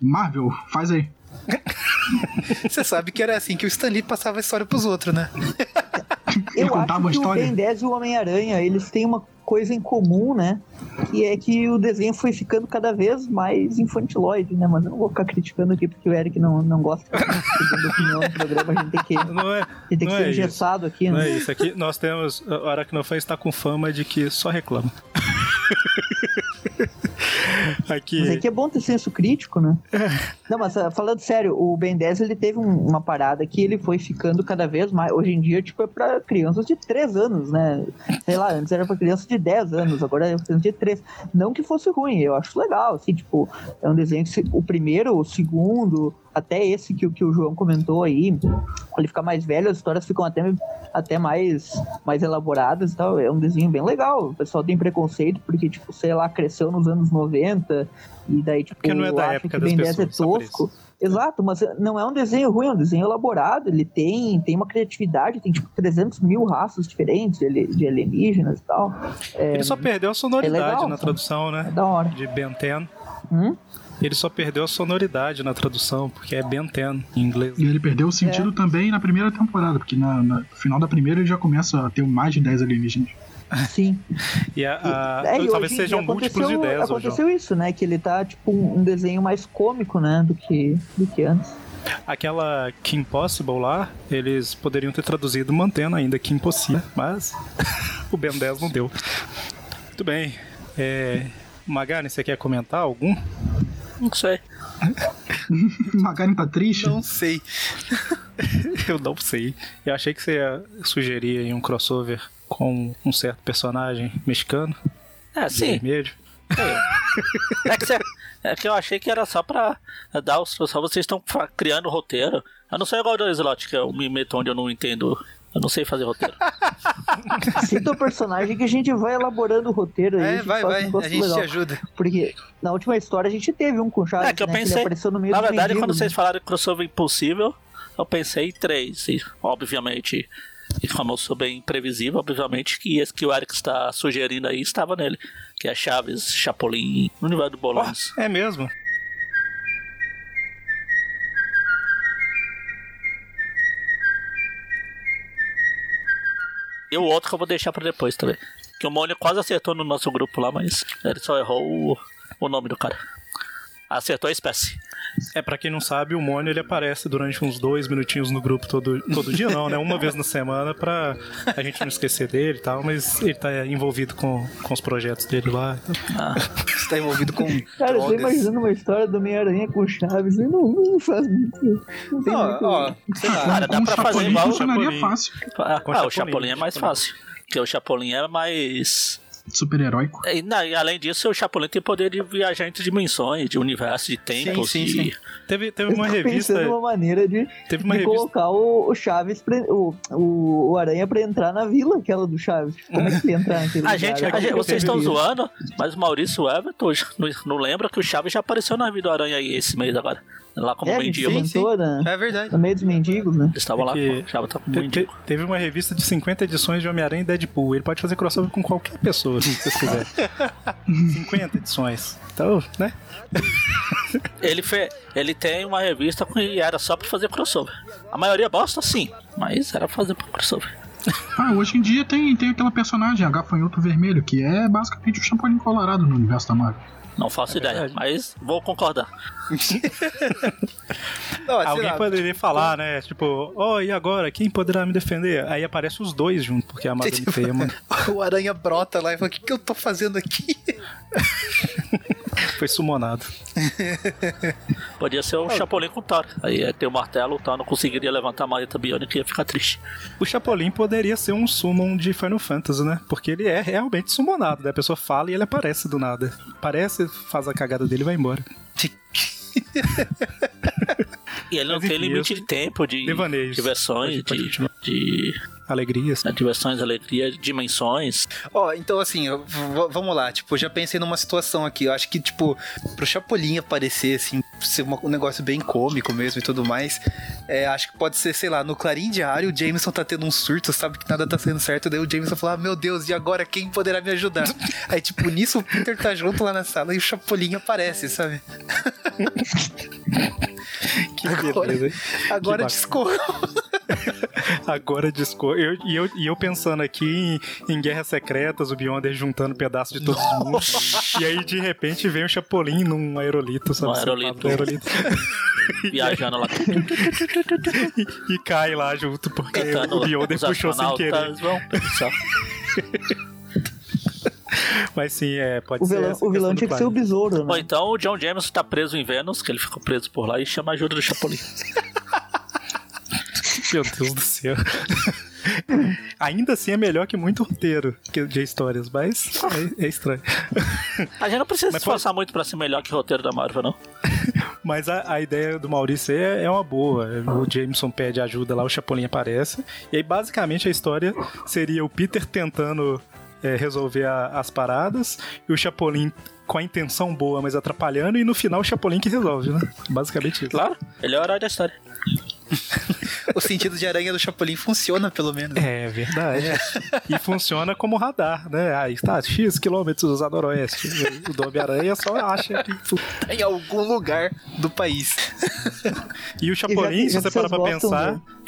Marvel, faz aí. *laughs* Você sabe que era assim que o Stanley passava a história pros outros, né? *laughs* Ele Eu contava acho a que história. o Ben 10 e o Homem-Aranha, eles têm uma coisa em comum, né? Que é que o desenho foi ficando cada vez mais infantiloide, né? Mas eu não vou ficar criticando aqui porque o Eric não, não gosta de opinião do programa, a gente tem que, *laughs* Não é, gente tem que não ser é isso. engessado aqui, Não né? é isso. Aqui nós temos. O Aracnofan está com fama de que só reclama. Aqui. Mas aqui é bom ter senso crítico, né? *laughs* Não, mas ah, falando sério, o Ben 10 ele teve um- uma parada que ele foi ficando cada vez mais. Hoje em dia, tipo, é pra crianças de 3 anos, né? Sei lá, antes era pra crianças de 10 anos, agora é pra crianças de 3. Não que fosse ruim, eu acho legal, assim, tipo, é um desenho que se- o primeiro, o segundo, até esse que, o- que o João comentou aí, ele fica mais velho, as histórias ficam até, até mais, mais elaboradas e tal. É um desenho bem legal. O pessoal tem preconceito porque, tipo, sei lá, cresceu nos anos 90 e daí, tipo, Porque não é da acha época que Ben 10 é tosco. Exato, mas não é um desenho ruim, é um desenho elaborado. Ele tem, tem uma criatividade, tem tipo 300 mil raças diferentes de, de alienígenas e tal. É, Ele só perdeu a sonoridade é legal, na tradução, é né? da hora. De Ben 10. Hum? Ele só perdeu a sonoridade na tradução, porque é Ben 10 em inglês. E ele perdeu o É. sentido também na primeira temporada, porque na, na- no final da primeira ele já começa a ter mais de 10 alienígenas. Sim. *laughs* E a, a- É, talvez hoje sejam múltiplos de aconteceu- 10, ô, João. Aconteceu isso, né? Que ele tá tipo um, um desenho mais cômico, né? Do que, do que antes. Aquela Kim Possible lá, eles poderiam ter traduzido mantendo ainda Kim Possible, mas *laughs* o Ben 10 não deu. Muito bem. É, Magari, você quer comentar algum? Não sei. *laughs* Magaren tá triste? Não sei. *laughs* Eu não sei. Eu achei que você ia sugerir aí um crossover com um certo personagem mexicano, É, sim. vermelho. É que, cê- é que eu achei que era só pra dar os. Só vocês estão criando roteiro. Eu não sou igual o Slot, que eu me meto onde eu não entendo. Eu não sei fazer roteiro. *laughs* Cita o personagem que a gente vai elaborando o roteiro. aí, É, vai, um vai. negócio A gente te ajuda. Porque na última história a gente teve um com o Chaves, É que eu né, pensei. meio Na verdade, quando mendigos, vocês né? falaram de crossover impossível, eu pensei em três. E, obviamente, e como eu sou bem imprevisível, obviamente que esse que o Eric está sugerindo aí estava nele. Que é Chaves, Chapolin, no universo do Bolões. É mesmo? E o outro que eu vou deixar pra depois também. Que o Mônio quase acertou no nosso grupo lá, mas ele só errou o, o nome do cara. Acertou a espécie. É, pra quem não sabe, o Mônio ele aparece durante uns dois minutinhos no grupo todo, todo dia, não, né? Uma vez na semana pra a gente não esquecer dele e tal, mas ele tá envolvido com, com os projetos dele lá. Ah, Você tá envolvido com Cara, eu tô imaginando uma história do Homem-Aranha com o Chaves e não, não faz muito. Não tem Ó, muito. ó, sei lá. Cara, dá pra o fazer Chapolin igual o Chapolin. fácil. ah, Com ah, o Chapolin, Chapolin é mais Chapolin. fácil. Porque o Chapolin é mais. Super-heróico. E, não, e além disso, o Chapolin tem poder de viajar entre dimensões, de universo, de tempos. sim, de... sim. Teve, teve uma tô revista. pensando numa maneira de, Teve uma de revista. colocar o, o Chaves, pra, o, o, o Aranha pra entrar na vila, aquela do Chaves. Como é que ele entrar naquele *laughs* A gente, a gente- vocês estão isso. zoando, mas o Maurício Everton não, não lembra que o Chaves já apareceu na vida do Aranha aí esse mês agora. Lá como É, mendigo. sim, sim. É verdade. no meio dos mendigos, né? Eles estavam lá, que- tá como Te- mendigo. te- teve uma revista de 50 edições de Homem-Aranha e Deadpool. Ele pode fazer crossover com qualquer pessoa, se vocês quiserem. *laughs* 50 edições. Então, né? Ele, fe... ele tem uma revista que era só pra fazer crossover. A maioria bosta, sim, mas era pra fazer crossover. Ah, hoje em dia tem, tem aquela personagem, a Gafanhoto Vermelho, que é basicamente o Chapolin Colorado no universo da Marvel. Não faço ideia, verdade. mas vou concordar. *laughs* Não, sei Alguém lá, poderia falar, né? Tipo, ó, e agora? Quem poderá me defender? Aí aparece os dois junto, porque a Madame Tipo, Feia mano, *laughs* O aranha brota lá e fala: O que, que eu tô fazendo aqui? foi sumonado. Podia ser o Chapolin com o Thor. Aí ia ter o martelo, o Thor não conseguiria levantar a maleta biônica e ia ficar triste. O Chapolin poderia ser um summon de Final Fantasy, né? Porque ele é realmente summonado, né? A pessoa fala e ele aparece do nada. Aparece, faz a cagada dele e vai embora. *laughs* E ele não Mas tem enfim, limite de tempo, de Devaneios. diversões, Pode de, de Alegrias. né, diversões, alegria, dimensões. Ó, então assim, vamos lá, tipo, já pensei numa situação aqui. Eu acho que, tipo, pro Chapolin aparecer, assim, ser uma- um negócio bem cômico mesmo e tudo mais, é, acho que pode ser, sei lá, no Clarim Diário, o Jameson tá tendo um surto, sabe que nada tá sendo certo, daí o Jameson fala, ah, meu Deus, e agora quem poderá me ajudar? *laughs* Aí, tipo, nisso o Peter tá junto lá na sala e o Chapolin aparece, sabe? *laughs* Que Agora- beleza? Agora discorreu. *laughs* Agora disco. Eu, e, eu, e eu pensando aqui em, em Guerras Secretas, o Beyonder juntando pedaços de todo mundo. e aí, de repente, vem o Chapolin num aerolito, sabe? Um aerolito. *laughs* *laughs* Aerolito. Viajando lá. e, e cai lá junto, porque Cantando o Beyonder os puxou sem querer. vão pensar. Mas sim, é, pode O ser. vilão, o vilão tinha que ser o besouro, Ou né? então o John James tá preso em Vênus, que ele ficou preso por lá e chama a ajuda do Chapolin. Meu Deus do céu. *laughs* Ainda assim é melhor que muito roteiro que- de histórias, mas é, é estranho. A gente não precisa Mas se esforçar muito pra ser melhor que o roteiro da Marvel, não. *laughs* Mas a, a ideia do Maurício é, é uma boa. O Jameson pede ajuda lá, o Chapolin aparece. E aí, basicamente, a história seria o Peter tentando é, resolver a- as paradas e o Chapolin com a intenção boa, mas atrapalhando, e no final o Chapolin que resolve, né? Basicamente isso. Claro, ele é o herói da história. *laughs* O sentido de aranha do Chapolin funciona, pelo menos. É verdade. E funciona como radar, né? Aí está, X quilômetros a noroeste. O do Homem-Aranha só acha que. Em algum lugar do país. E o Chapolin, se você parar pra pensar. do-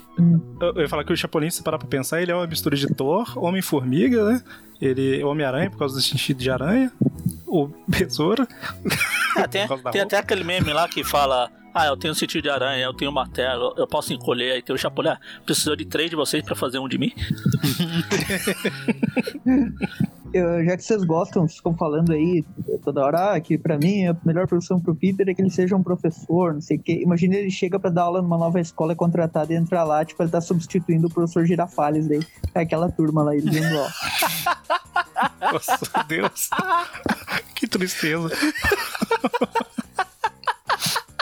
Eu ia falar que o Chapolin, se parar pra pensar, ele é uma mistura de Thor, Homem-Formiga, né? Ele é Homem-Aranha por causa do sentido de aranha. O Besouro. Ah, tem, *laughs* tem até aquele meme lá que fala: Ah, eu tenho sentido de aranha, eu tenho martelo, eu posso encolher. Aí tem o Chapolin, ah, precisou de três de vocês pra fazer um de mim. *laughs* Eu- já que vocês gostam, vocês ficam falando aí toda hora ah, que pra mim a melhor profissão pro Peter é que ele seja um professor, não sei o quê. Imagina ele chega pra dar aula numa nova escola, é contratado e entra lá, tipo, ele tá substituindo o professor Girafales daí. É aquela turma lá, ele dizendo, ó. *laughs* Nossa, Deus. *laughs* que tristeza.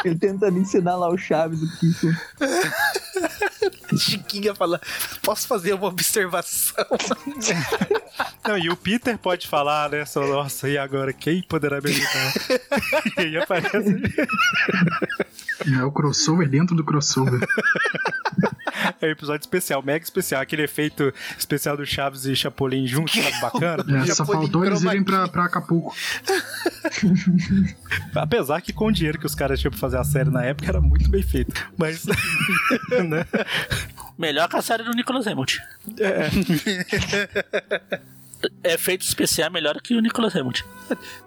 Ele tentando ensinar lá o Chaves, o Kiko. *laughs* Chiquinha fala: Posso fazer uma observação? *laughs* Não, e o Peter pode falar, né? Só, Nossa, e agora? Quem poderá me ajudar? *laughs* e aí aparece. É o crossover dentro do crossover. *laughs* É um episódio especial, mega especial. Aquele efeito especial do Chaves e Chapolin juntos, sabe? *laughs* Bacana. É, só faltou eles irem pra, pra Acapulco. *laughs* Apesar que com o dinheiro que os caras tinham pra fazer a série na época era muito bem feito. Mas. né? Melhor que a série do Nicolas Hammond. É. Efeito especial melhor que o Nicolas Hammond.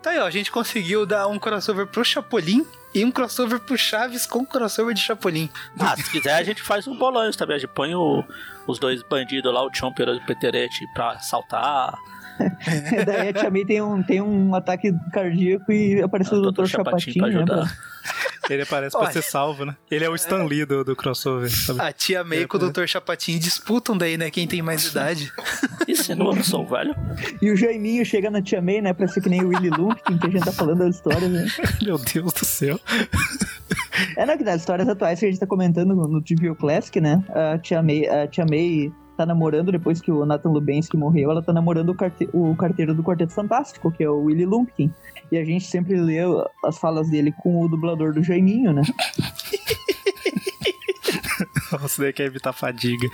Tá aí, ó. A gente conseguiu dar um crossover pro Chapolin e um crossover pro Chaves com crossover de Chapolin. Ah, se quiser a gente faz um bolão também. A gente põe o- os dois bandidos lá, o Chomper e o Peterete, pra assaltar. *laughs* Daí a Tia May tem um, tem um ataque cardíaco e apareceu o Dr. Chapatinho, pra né? ajudar. *laughs* pra- Ele aparece pra Olha. ser salvo, né? Ele é o Stan Lee do, do crossover, sabe? A tia May É, com o é. Dr. Chapatin disputam daí, né? Quem tem mais idade. *laughs* Não, eu sou um velho. E o Jaiminho chega na Tia May, né? Pra ser que nem o Willy Lumpkin, que a gente tá falando das histórias, né? Meu Deus do céu. É, não, que das histórias atuais que a gente tá comentando no, no TV Classic, né? A Tia May, a Tia May tá namorando, depois que o Nathan Lubensky morreu, ela tá namorando o, carte- o carteiro do Quarteto Fantástico, que é o Willy Lumpkin. E a gente sempre lê as falas dele com o dublador do Jaiminho, né? *laughs* Nossa, daí quer evitar fadiga.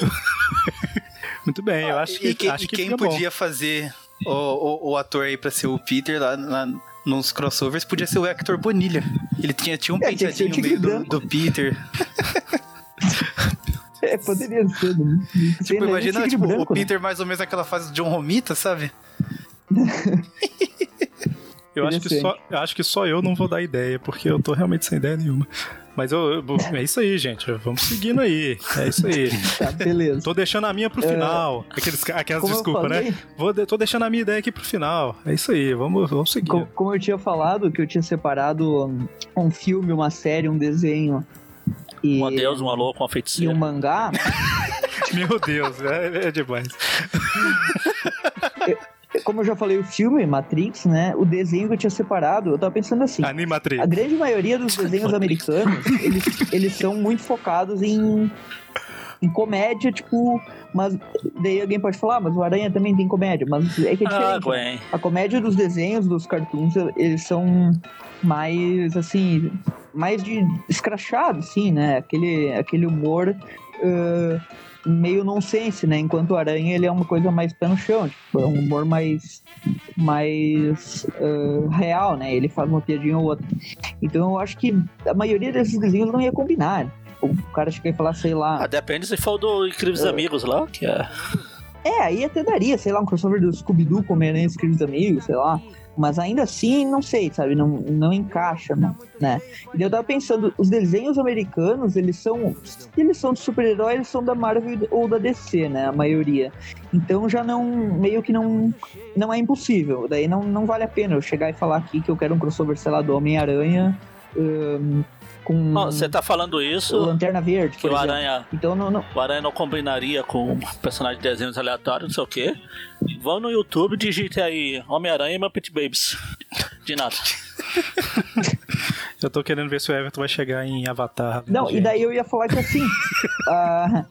*laughs* Muito bem, eu acho que, e quem, acho e que quem fica bom. podia fazer o, o, o ator aí pra ser o Peter lá, lá nos crossovers podia ser o Hector Bonilha. Ele tinha, tinha um É, que penteadinho meio do, do Peter. *laughs* É, poderia ser, né? *laughs* Tipo, Tem, né, imagina tipo, branco, o né? Peter mais ou menos naquela fase de John Romita, sabe? *laughs* Eu acho, que só, eu acho que só eu não vou dar ideia, porque eu tô realmente sem ideia nenhuma. Mas eu, eu- é isso aí, gente. Vamos seguindo aí. É isso aí. *laughs* Tá, beleza. Tô deixando a minha pro final. Aqueles, aquelas É. Como eu desculpas, né? Vou, de- tô deixando a minha ideia aqui pro final. É isso aí. Vamos, vamos seguir. Co- Como eu tinha falado, que eu tinha separado um, um filme, uma série, um desenho e, Um adeus, um alô com a e feiticeira. um mangá, *laughs* Meu Deus, é, é demais. como eu já falei, o filme Matrix, né? O desenho que eu tinha separado, eu tava pensando assim. Animatriz. A grande maioria dos desenhos americanos, eles, eles são muito focados em, em comédia, tipo. Mas daí alguém pode falar, ah, mas o Aranha também tem comédia. Mas é que é Ah, diferente. né? Gwen. A comédia dos desenhos, dos cartoons, eles são mais, assim, mais de escrachado, assim, né? Aquele, aquele humor ah, meio nonsense, né? Enquanto o Aranha, ele é uma coisa mais pé no chão, tipo, é um humor mais, mais ah, real, né? Ele faz uma piadinha ou outra. Então eu acho que a maioria desses desenhos não ia combinar. O cara chega e falar, sei lá. Ah, depende se for do Incríveis Amigos lá, que é. É, aí até daria, sei lá, um crossover do Scooby-Doo com Homem-Aranha Queridos Amigos, sei lá. Mas ainda assim, não sei, sabe? Não, não encaixa, não, né? E eu tava pensando, os desenhos americanos, eles são. Eles são de super-heróis, eles são da Marvel ou da DC, né? A maioria. Então já não. meio que não. Não é impossível. Daí não, não vale a pena eu chegar e falar aqui que eu quero um crossover, sei lá, do Homem-Aranha. hum, com Você tá falando isso, Lanterna Verde, que por o exemplo. Aranha. Então não, não, O Aranha não combinaria com um personagem de desenhos aleatórios, não sei o quê. Vão no YouTube e digite aí Homem-Aranha e Muppet Babies. De nada. *laughs* Eu tô querendo ver se o Everton vai chegar em Avatar. Não, e gente. daí eu ia falar que assim. *laughs* ah,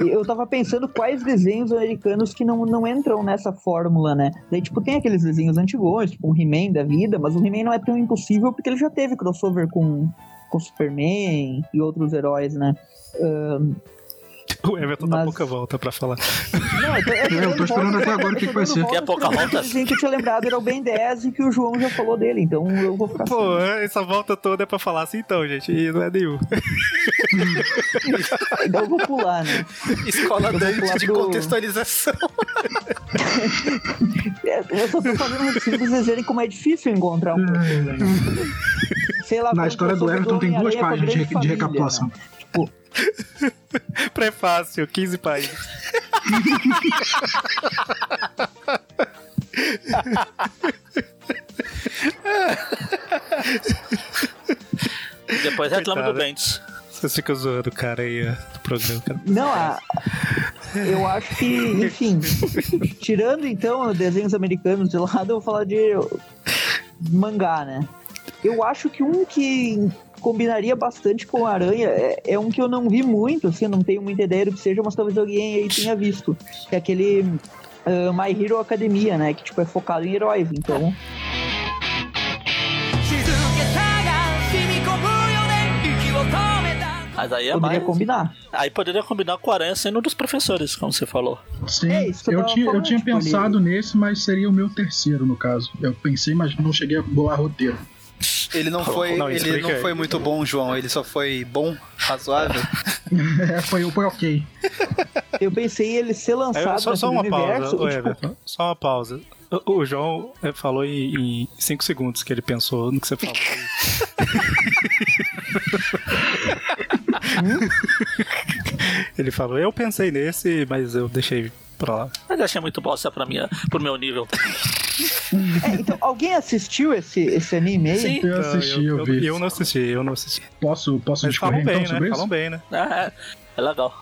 eu tava pensando quais desenhos americanos que não, não entram nessa fórmula, né? Daí, tipo, tem aqueles desenhos antigos, tipo um He-Man da vida, mas o He-Man não é tão impossível porque ele já teve crossover com, com Superman e outros heróis, né? Ah, O Everton dá Mas- pouca volta pra falar. não, eu tô, eu tô esperando até agora o que que vai ser. Que é Pocahontas? O que eu tinha lembrado era o Ben 10 e que o João já falou dele, então eu vou ficar Pô, essa volta toda é pra falar assim então, gente. E não é nenhum. assim, *laughs* então eu vou pular, né? Escola Dante pular de pro- contextualização. *laughs* É, Eu só tô fazendo um motivo pra vocês verem como é difícil encontrar um né? Sei lá, Na história do Everton tem duas páginas de, de recapitulação. né? *laughs* Prefácio, 15 países. Depois reclama do Coitado. Bentes. Vocês ficam zoando o cara aí do programa. Cara. Não, a- eu acho que, enfim, tirando então desenhos americanos de lado, eu vou falar de mangá, né? Eu acho que um que combinaria bastante com a Aranha é, é um que eu não vi muito, assim, eu não tenho muita ideia do que seja, mas talvez alguém aí tenha visto. Que é aquele ah, My Hero Academia, né? Que tipo é focado em heróis, então. Mas aí é Poderia mais. combinar. Aí poderia combinar com o Aranha sendo um dos professores, como você falou. Sim, É, isso eu tinha, eu tinha tipo, pensado nesse, mas seria o meu terceiro, no caso. Eu pensei, mas não cheguei a bolar roteiro. Ele não foi, Não, ele não foi muito bom, João. Ele só foi bom, razoável. É, foi, foi ok. Eu pensei ele ser lançado É, só, só uma universo. pausa, tipo, Everton. *laughs* Só uma pausa. O, o João é, falou em 5 segundos que ele pensou no que você falou. *laughs* ele falou, eu pensei nesse, mas eu deixei pra lá. Mas achei muito bosta pra minha, pro meu nível. É, então, alguém assistiu esse, esse anime aí? Sim. Eu assisti, eu, eu, vi. eu não assisti, eu não assisti. Posso, posso Mas falam discorrer bem, então né? Falam bem, né? É, *laughs* é legal.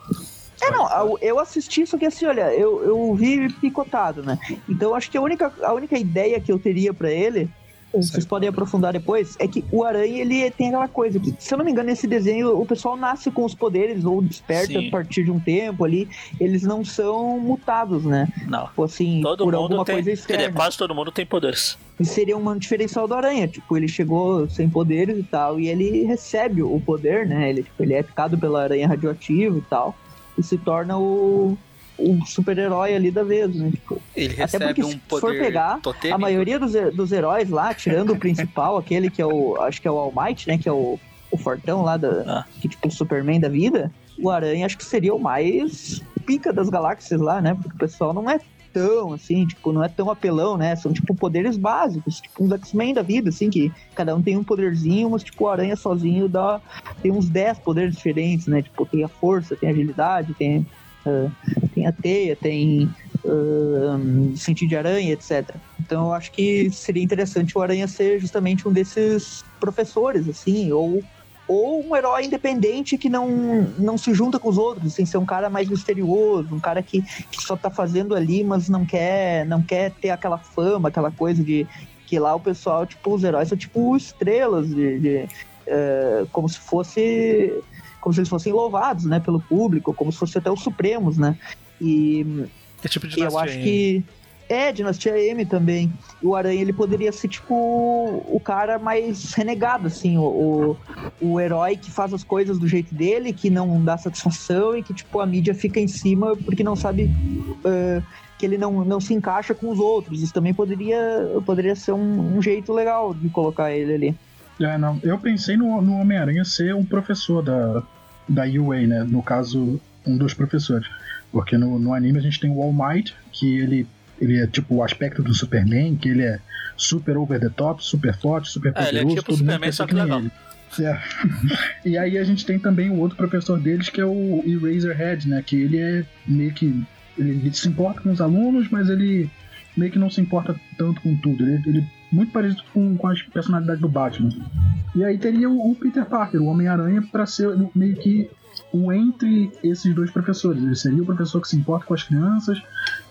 É, não, eu- assisti, só que assim, olha, eu, eu vi picotado, né? Então acho que a única, a única ideia que eu teria pra ele, vocês podem aprofundar depois, é que o Aranha, ele tem aquela coisa que, se eu não me engano, nesse desenho, o pessoal nasce com os poderes ou desperta Sim. a partir de um tempo ali, eles não são mutados, né? Não. Tipo assim, Todo por mundo alguma tem. coisa externa. dizer, quase todo mundo tem poderes. E seria um diferencial do Aranha, tipo, ele chegou sem poderes e tal, e ele recebe o poder, né? Ele, tipo, ele é picado pela aranha radioativa e tal, e se torna o, o super-herói ali da vez, né? Tipo, Ele Até recebe porque um se for poder pegar, totêmico. a maioria dos, dos heróis lá, tirando o principal, *laughs* aquele que é o, acho que é o All Might, né? Que é o, o fortão lá, da, Ah. que tipo o Superman da vida, o Aranha acho que seria o mais pica das galáxias lá, né? Porque o pessoal não é tão, assim, tipo, não é tão apelão, né? São, tipo, poderes básicos, tipo, uns X-Men da vida, assim, que cada um tem um poderzinho, mas, tipo, o Aranha sozinho dá, tem uns 10 poderes diferentes, né? Tipo, tem a força, tem a agilidade, tem, ah, tem a teia, tem ah, sentido de aranha, etc. Então, eu acho que seria interessante o Aranha ser justamente um desses professores, assim, ou ou um herói independente que não, não se junta com os outros, assim, ser um cara mais misterioso, um cara que, que só tá fazendo ali, mas não quer, não quer ter aquela fama, aquela coisa de que lá o pessoal, tipo, os heróis são tipo estrelas de, de, eh, como se fosse como se eles fossem louvados, né, pelo público, como se fosse até os supremos, né? E É tipo de eu acho que. É, Dinastia M também. O Aranha ele poderia ser, tipo, o cara mais renegado, assim, o, o, o herói que faz as coisas do jeito dele, que não dá satisfação e que, tipo, a mídia fica em cima porque não sabe ah, que ele não, não se encaixa com os outros. Isso também poderia, poderia ser um, um jeito legal de colocar ele ali. É, não. Eu pensei no, no Homem-Aranha ser um professor da, da UA, né? No caso, um dos professores. Porque no, no anime a gente tem o All Might, que ele, ele é tipo o aspecto do Superman, que ele é super over the top, super forte, super É, ele é poderoso. tipo todo mundo Superman, só que legal. ele. É. *laughs* e aí a gente tem também o outro professor deles, que é o Eraserhead, né? Que ele é meio que. Ele, ele se importa com os alunos, mas ele meio que não se importa tanto com tudo. Ele, ele muito parecido com, com as personalidades do Batman. E aí teria o, o Peter Parker, o Homem-Aranha, pra ser meio que o entre esses dois professores. Ele seria o professor que se importa com as crianças,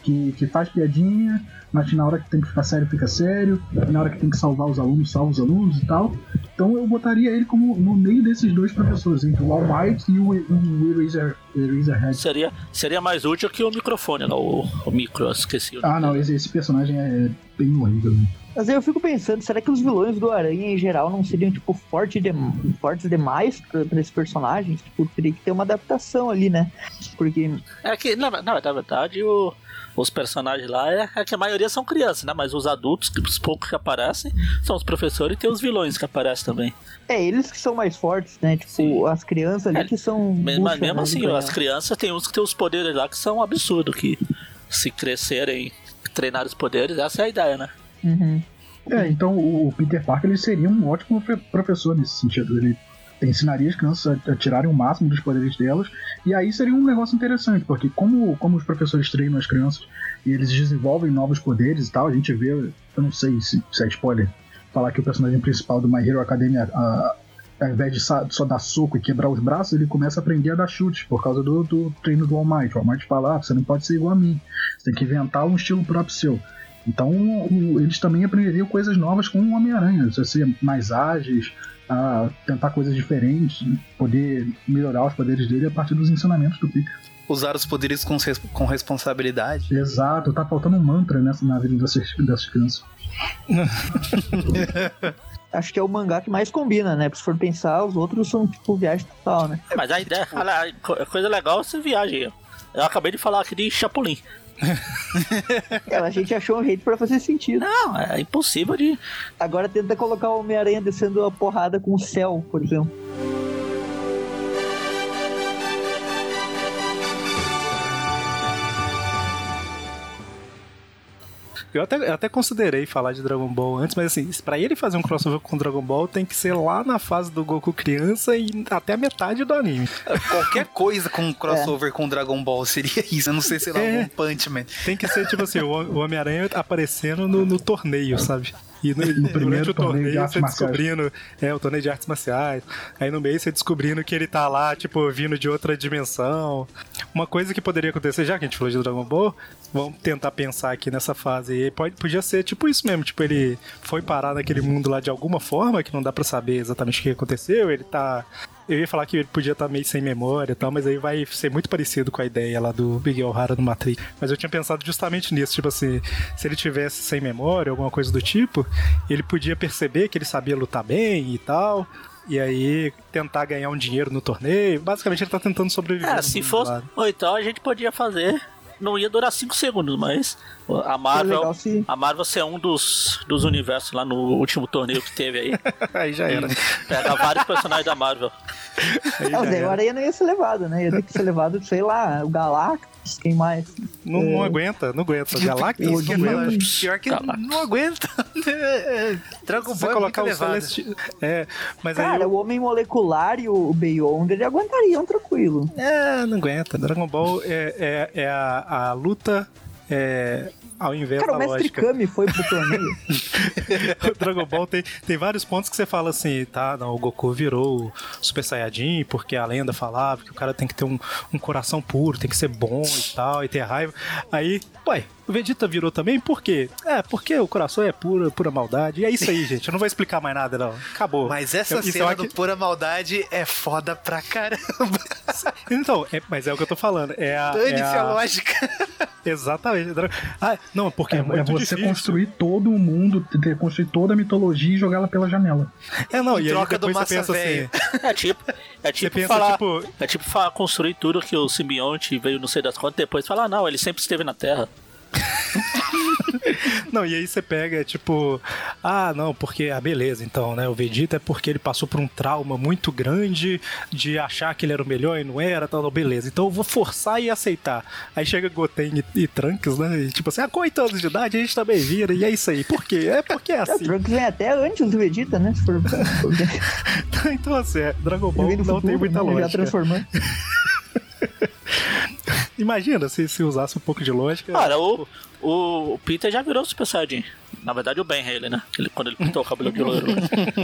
que, que faz piadinha, mas que na hora que tem que ficar sério, fica sério, na hora que tem que salvar os alunos, salva os alunos e tal. Então eu botaria ele como no meio desses dois professores, entre o All Might e o, o Eraser, Eraserhead. Seria, seria mais útil que o microfone, lá, o, o micro, eu esqueci. o Ah, não, esse, esse personagem é bem horrível. Mas aí eu fico pensando, será que os vilões do Aranha em geral não seriam, tipo, forte de- fortes demais pra, pra esses personagens? Tipo, teria que ter uma adaptação ali, né? Porque É que, na, na, na verdade, o- os personagens lá é, é que a maioria são crianças, né? Mas os adultos, que os poucos que aparecem, são os professores e tem os vilões que aparecem também. é eles que são mais fortes, né? Tipo, Sim. as crianças ali É, que são. Mas, bucha, mesmo né, assim, as crianças tem uns que tem os poderes lá que são absurdos, que se crescerem, treinar os poderes, essa é a ideia, né? Uhum. É, então o Peter Parker ele seria um ótimo profe- professor nesse sentido. Ele ensinaria as crianças a, a tirarem o máximo dos poderes delas, e aí seria um negócio interessante, porque como, como os professores treinam as crianças e eles desenvolvem novos poderes e tal, a gente vê, eu não sei se, se é spoiler, falar que o personagem principal do My Hero Academia, a- ao invés de só dar soco e quebrar os braços, ele começa a aprender a dar chute por causa do, do treino do All Might. O All Might fala, ah, você não pode ser igual a mim, você tem que inventar um estilo próprio seu. Então o- eles também aprenderiam coisas novas com o Homem-Aranha, ser mais ágeis, a tentar coisas diferentes, poder melhorar os poderes dele a partir dos ensinamentos do Peter. Usar os poderes com, res- com responsabilidade. Exato, tá faltando um mantra nessa, na vida dessas, dessas crianças. *laughs* Acho que é o mangá que mais combina, né? Se for pensar, os outros são, tipo, viagem total, né? É, Mas a ideia, olha, a co- a coisa legal é você viaja. Eu acabei de falar aqui de Chapolin. *laughs* É, a gente achou um jeito pra fazer sentido. Não, é impossível de. Agora tenta colocar o Homem-Aranha descendo a porrada com o céu, por exemplo. Eu até, eu até considerei falar de Dragon Ball antes, mas assim, pra ele fazer um crossover com Dragon Ball tem que ser lá na fase do Goku criança e até a metade do anime. Qualquer coisa com crossover com Dragon Ball seria isso. Eu não sei, sei lá, É. um Punch Man. Tem que ser tipo assim, o o Homem-Aranha aparecendo no, no torneio, sabe? E no, No *laughs* primeiro durante o torneio de torneio você marciais. descobrindo. É, o torneio de artes marciais. Aí no meio você descobrindo que ele tá lá, tipo, vindo de outra dimensão. Uma coisa que poderia acontecer, já que a gente falou de Dragon Ball, vamos tentar pensar aqui nessa fase. E pode, podia ser tipo isso mesmo, tipo, ele foi parar naquele mundo lá de alguma forma, que não dá pra saber exatamente o que aconteceu, ele tá. Eu ia falar que ele podia estar meio sem memória e tal, mas aí vai ser muito parecido com a ideia lá do Miguel O'Hara no Matrix. Mas eu tinha pensado justamente nisso, tipo assim, se ele tivesse sem memória, alguma coisa do tipo, ele podia perceber que ele sabia lutar bem e tal. E aí tentar ganhar um dinheiro no torneio. Basicamente ele tá tentando sobreviver. É, se mundo fosse. Ou então a gente podia fazer. Não ia durar 5 segundos, mas a Marvel. legal se. A Marvel ser um dos, dos universos lá no último torneio que teve aí. *laughs* aí já era. Pega vários personagens da Marvel. Aí É, o. Aranha não ia ser levado, né? Ia ter que ser levado, sei lá, o Galactus, quem mais? Não, não aguenta, não aguenta. Galactus não aguenta. Pior que Galactus. não aguenta. Dragon Se Ball é colocar muito o. Celesti... É, mas aí Cara, eu- o Homem Molecular e o Beyonder aguentariam tranquilo. É, não aguenta. Dragon Ball é, é, é a, a luta é, ao invés Cara, da o Mestre lógica. Kami foi pro torneio. *laughs* o Dragon Ball tem, tem vários pontos que você fala assim, tá, não, o Goku virou o Super Saiyajin porque a lenda falava que o cara tem que ter um, um coração puro, tem que ser bom e tal, e ter raiva. Aí, ué, o Vegeta virou também por quê? É, porque o coração é pura, pura maldade. E é isso aí, gente. Eu não vou explicar mais nada, não. Acabou. Mas essa Eu- isso cena é do aqui- Pura Maldade é foda pra caramba. *laughs* Então, é- mas é o que eu tô falando. É a. Dane-se é a a... lógica. Exatamente. Ah, não, porque É, é, é muito você difícil. construir todo o mundo, construir toda a mitologia e jogá-la pela janela. É, não, Em e aí troca do depois você massa pensa velho. assim. É tipo. É tipo pensa, falar. tipo- É tipo falar, construir tudo que o simbionte veio não sei das quantas, depois falar, ah, não, ele sempre esteve na Terra. *laughs* Não, e aí você pega, tipo, ah, não, porque, ah, beleza, então, né, o Vegeta é porque ele passou por um trauma muito grande de achar que ele era o melhor e não era, tal, tal, beleza, então eu vou forçar e aceitar. Aí chega Goten e, e Trunks, né, e tipo assim, ah, com 8 anos de idade a gente também vira, e é isso aí, por quê? É porque é o assim. Trunks vem até antes do Vegeta, né? Se for, *laughs* então, assim, é, Dragon Ball não do tem futuro, muita né? Já lógica. transformando. *laughs* *laughs* Imagina se, se usasse um pouco de lógica. Cara, o, o Peter já virou Super Saiyajin. Na verdade, o Ben ele, né? Ele, quando ele pintou o cabelo de loiro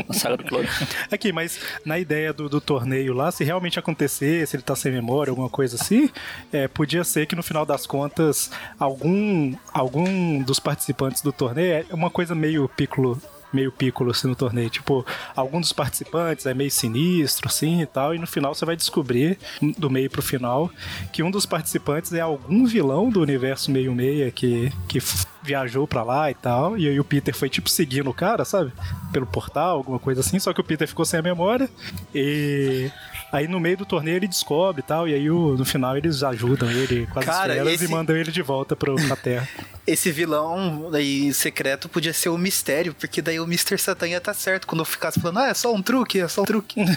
na saga do Clone. *laughs* Aqui, mas na ideia do, do torneio lá, se realmente acontecesse, ele tá sem memória, alguma coisa assim, é, podia ser que no final das contas, algum, algum dos participantes do torneio é uma coisa meio piccolo. Meio piccolo assim no torneio. Tipo, algum dos participantes é meio sinistro, assim e tal. E no final você vai descobrir, do meio pro final, que um dos participantes é algum vilão do universo meio-meia que, que viajou pra lá e tal. E aí o Peter foi tipo seguindo o cara, sabe? Pelo portal, alguma coisa assim. Só que o Peter ficou sem a memória. E aí no meio do torneio ele descobre e tal. E aí o- no final eles ajudam ele com as Cara, esferas esse- e mandam ele de volta pro, pra Terra. *laughs* Esse vilão aí secreto podia ser o mistério, porque daí o Mr. Satan ia tá certo quando eu ficasse falando, ah, é só um truque, é só um truque. *laughs*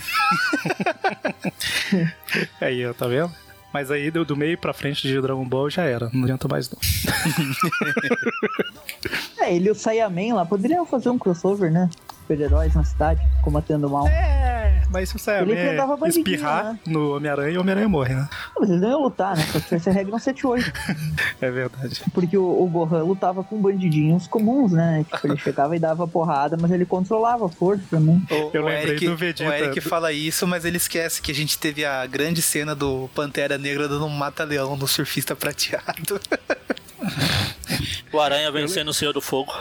Aí, ó, tá vendo? Mas aí do, do meio pra frente de Dragon Ball já era. Não adianta mais não. *laughs* É, ele e o Saiyaman lá poderiam fazer um crossover, né? Super-heróis na cidade, combatendo o mal. É, mas se o Ele Saiyaman bandidinho, espirrar né? no Homem-Aranha, o Homem-Aranha morre, né? Mas eles não iam lutar, né? Só se tivesse a regra 178. *laughs* É verdade. Porque o, o Gohan lutava com bandidinhos comuns, né? Tipo, ele *laughs* chegava e dava porrada, mas ele controlava a força também. O, Eu o lembrei Eric, do Vegeta. O Eric fala isso, mas ele esquece que a gente teve a grande cena do Pantera Negra dando um mata-leão no surfista prateado. *laughs* *laughs* O Aranha vencendo o Senhor do Fogo. *laughs*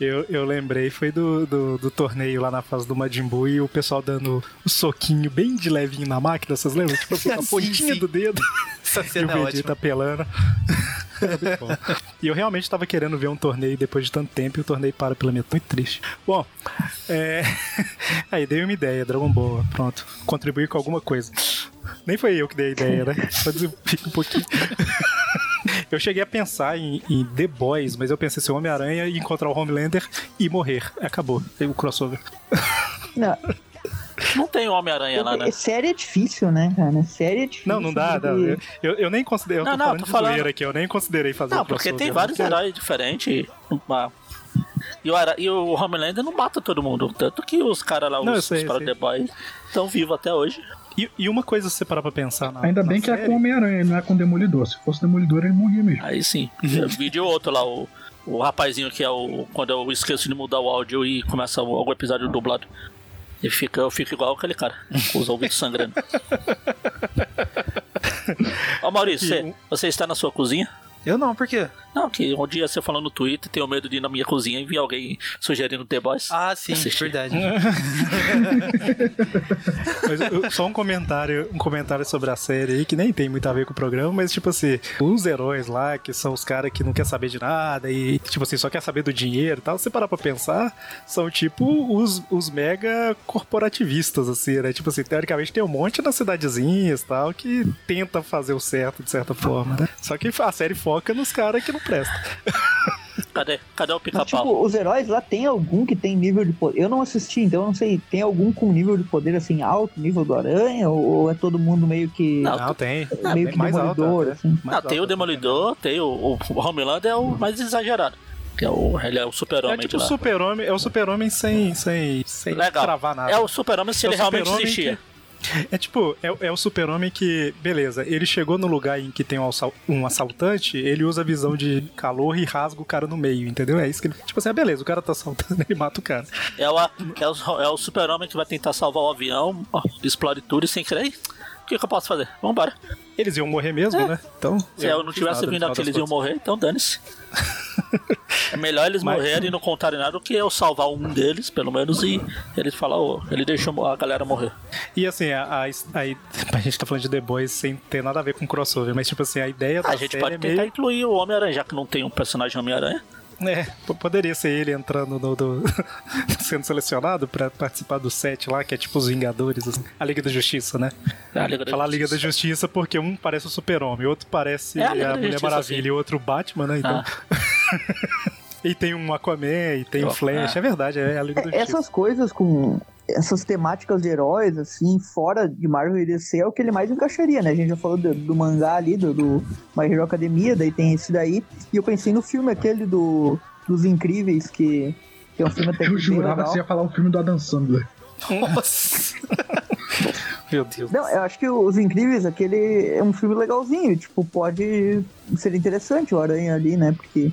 Eu, eu lembrei, foi do, do, do torneio lá na fase do Majin Buu e o pessoal dando o soquinho bem de levinho na máquina, vocês lembram? Tipo assim, *laughs* a pontinha sim. do dedo. Essa E o cena é Vegeta bom. E eu realmente tava querendo ver um torneio depois de tanto tempo e o torneio para pela metade. Muito triste. Bom, é... aí dei uma ideia, Dragon Ball. Pronto. Contribuir com alguma coisa. Nem foi eu que dei a ideia, né? *laughs* Só desenvolvi um pouquinho. *laughs* Eu cheguei a pensar em, em The Boys, mas eu pensei se o Homem-Aranha ia encontrar o Homelander e morrer. Acabou. O crossover. Não, Não tem Homem-Aranha lá, né? série é difícil, né, cara? Série é difícil. Não, não dá, não. Eu, eu nem considerei. Eu Não, tô não, falando tô de falando- aqui, eu nem considerei fazer Não, o porque tem vários porque- heróis diferentes. Uma- E o, Ara- e o Homelander não mata todo mundo. Tanto que os caras lá, Não, os, sei, os para. The Boys, estão vivos até hoje. E, e uma coisa se você parar pra pensar na. Ainda na bem que é série, com Homem-Aranha, não é com Demolidor. Se fosse Demolidor, ele morria mesmo. Aí sim. Vídeo outro lá, o, o rapazinho que é o. Quando eu esqueço de mudar o áudio e começa algum episódio dublado. Ele fica, eu fico igual aquele cara, com os ouvidos sangrando. *laughs* Ó Maurício, você, você está na sua cozinha? Eu não, por quê? Não, que um dia você falou no Twitter, tenho medo de ir na minha cozinha e ver alguém sugerindo The Boys. Ah, sim, Assisti. verdade. *laughs* *laughs* Mas eu- só um comentário, um comentário sobre a série aí, que nem tem muito a ver com o programa, mas tipo assim, os heróis lá, que são os caras que não quer saber de nada e, tipo assim, só quer saber do dinheiro e tal, se você parar pra pensar, são tipo os, os mega corporativistas, assim, né? Tipo assim, teoricamente tem um monte nas cidadezinhas e tal que tenta fazer o certo de certa forma, né? Só que a série foca nos caras que não prestam. *laughs* Cadê? Cadê o pica-pau? tipo, os heróis lá tem algum que tem nível de poder. Eu não assisti, então eu não sei. Tem algum com nível de poder assim alto, nível do Aranha? Ou, ou é todo mundo meio que. Não, Não, tem. meio que mais alto, demolidor, até. assim. Mais Ah, tem o alto. Demolidor, tem o, o, o Homelander é o mais exagerado. Que é o, ele é o É super-homem tipo de o super-homem, é o super-homem sem, sem, sem Legal. travar nada. É o super-homem se É o ele realmente super-homem existia. É tipo, é, é o super-homem que, beleza, ele chegou no lugar em que tem um, assal- um assaltante, ele usa a visão de calor e rasga o cara no meio, entendeu? É isso que ele. Tipo assim, ah, beleza, o cara tá assaltando, *laughs* ele mata o cara. É o, é o, é o super-homem que vai tentar salvar o avião, ó, explode tudo e sem querer. "Ih, O que, que eu posso fazer? Vambora. Eles iam morrer mesmo, né? Então. Se eu não tivesse nada vindo aqui, eles iam morrer, então dane-se. *laughs* É melhor eles Mas- morrerem e não contarem nada do que eu salvar um deles, pelo menos, e eles falar, ô, ele deixou a galera morrer. E assim, a, a, a, *laughs* a gente tá falando de The Boys sem ter nada a ver com crossover, mas tipo assim, a ideia da A gente pode é tentar meio. incluir o Homem-Aranha, já que não tem um personagem Homem-Aranha. É, poderia ser ele entrando no. do- *laughs* sendo selecionado pra participar do set lá, que é tipo os Vingadores, assim. a Liga da Justiça, né? É a Liga da Falar Liga da Justiça. Porque um parece o Super-Homem, outro parece É a a, Mulher Justiça, Maravilha sim. e outro o Batman, né? Então. *laughs* e tem um Aquaman, e tem o Eu- Flash, ah. é verdade, é a Liga da Justiça. Essas coisas com essas temáticas de heróis, assim, fora de Marvel e DC, é o que ele mais encaixaria, né? A gente já falou do, do mangá ali, do, do My Hero Academia, daí tem esse daí. E eu pensei no filme aquele do, dos Incríveis, que, que é um filme até Eu jurava legal. que você ia falar o filme do Adam Sandler. Nossa. *laughs* Meu Deus. Não, eu acho que Os Incríveis, aquele é um filme legalzinho, tipo, pode ser interessante o Aranha ali, né? Porque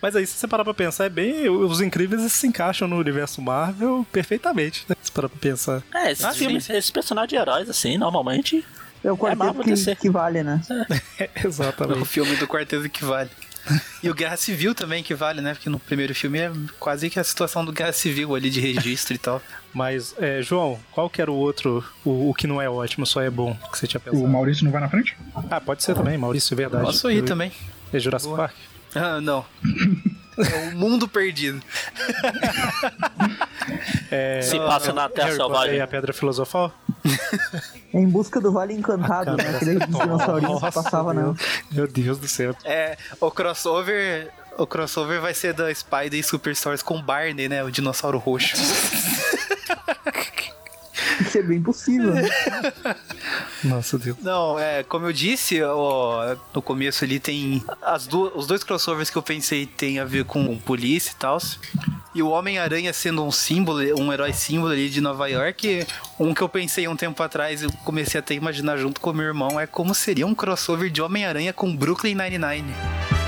Mas aí, se você parar pra pensar, é bem. Os incríveis se encaixam no universo Marvel perfeitamente, né? Se parar pra pensar. É, esses, Ah, filmes, esses personagens de heróis, assim, normalmente. é o quarteto Marvel que, que vale, né? *laughs* O Exatamente. filme do Quarteto que vale. E o Guerra Civil também que vale, né? Porque no primeiro filme é quase que a situação do Guerra Civil ali de registro e tal. Mas, é, João, qual que era o outro, o, o que não é ótimo, só é bom, que você tinha O pensado? Maurício não vai na frente? Ah, pode ser também, Maurício, verdade. Posso ir Eu- também. É Jurassic Boa. Park? Ah, não. *laughs* É o mundo perdido. *laughs* É, Se passa na Terra Selvagem. a Pedra Filosofal? É em busca do Vale Encantado, né? Aquele dinossaurinho que passava na. meu, meu Deus do céu. É, o crossover. O crossover vai ser da Spider e Superstores com Barney, né? O dinossauro roxo. *laughs* Isso é bem possível. né? *laughs* Nossa Deus. Não, é, como eu disse, ó, no começo ali tem. As du os dois crossovers que eu pensei tem a ver com polícia e tal. E o Homem-Aranha sendo um símbolo, um herói símbolo ali de Nova York. Um que eu pensei um tempo atrás, eu comecei até a imaginar junto com o meu irmão, é como seria um crossover de Homem-Aranha com Brooklyn Nine-Nine.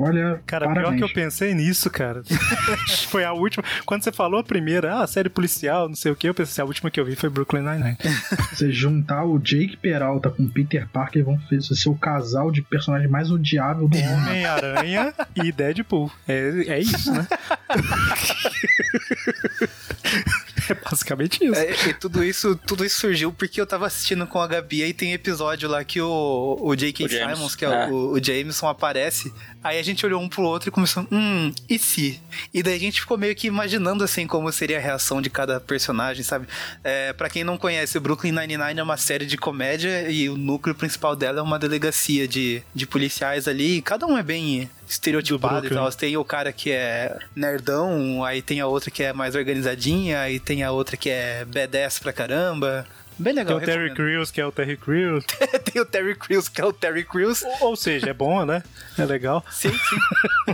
Olha, Cara, parabéns. pior que eu pensei nisso, cara. *laughs* foi a última. Quando você falou a primeira, ah, série policial, não sei o que, eu pensei, a última que eu vi foi Brooklyn Nine-Nine. *laughs* Você juntar o Jake Peralta com o Peter Parker vão ser ser o casal de personagem mais odiável do mundo. Homem-Aranha e Deadpool. É, é isso, né? *laughs* é basicamente isso. É, e tudo isso, tudo isso surgiu porque eu tava assistindo com a Gabi e tem episódio lá que o, o J.K. Simons, que é, é. O, o Jameson, aparece. Aí a gente olhou um pro outro e começou, hum, e se? E daí a gente ficou meio que imaginando assim como seria a reação de cada personagem, sabe? É, para quem não conhece, o Brooklyn Nine-Nine é uma série de comédia e o núcleo principal dela é uma delegacia de, de policiais ali. E cada um é bem estereotipado e tal. Tem o cara que é nerdão, aí tem a outra que é mais organizadinha, aí tem a outra que é badass pra caramba. Bem Tem legal. o Terry. Crews, que é o Terry Crews. *laughs* tem o Terry Crews, que é o Terry Crews. Ou seja, é bom, né? É legal. Sim, sim.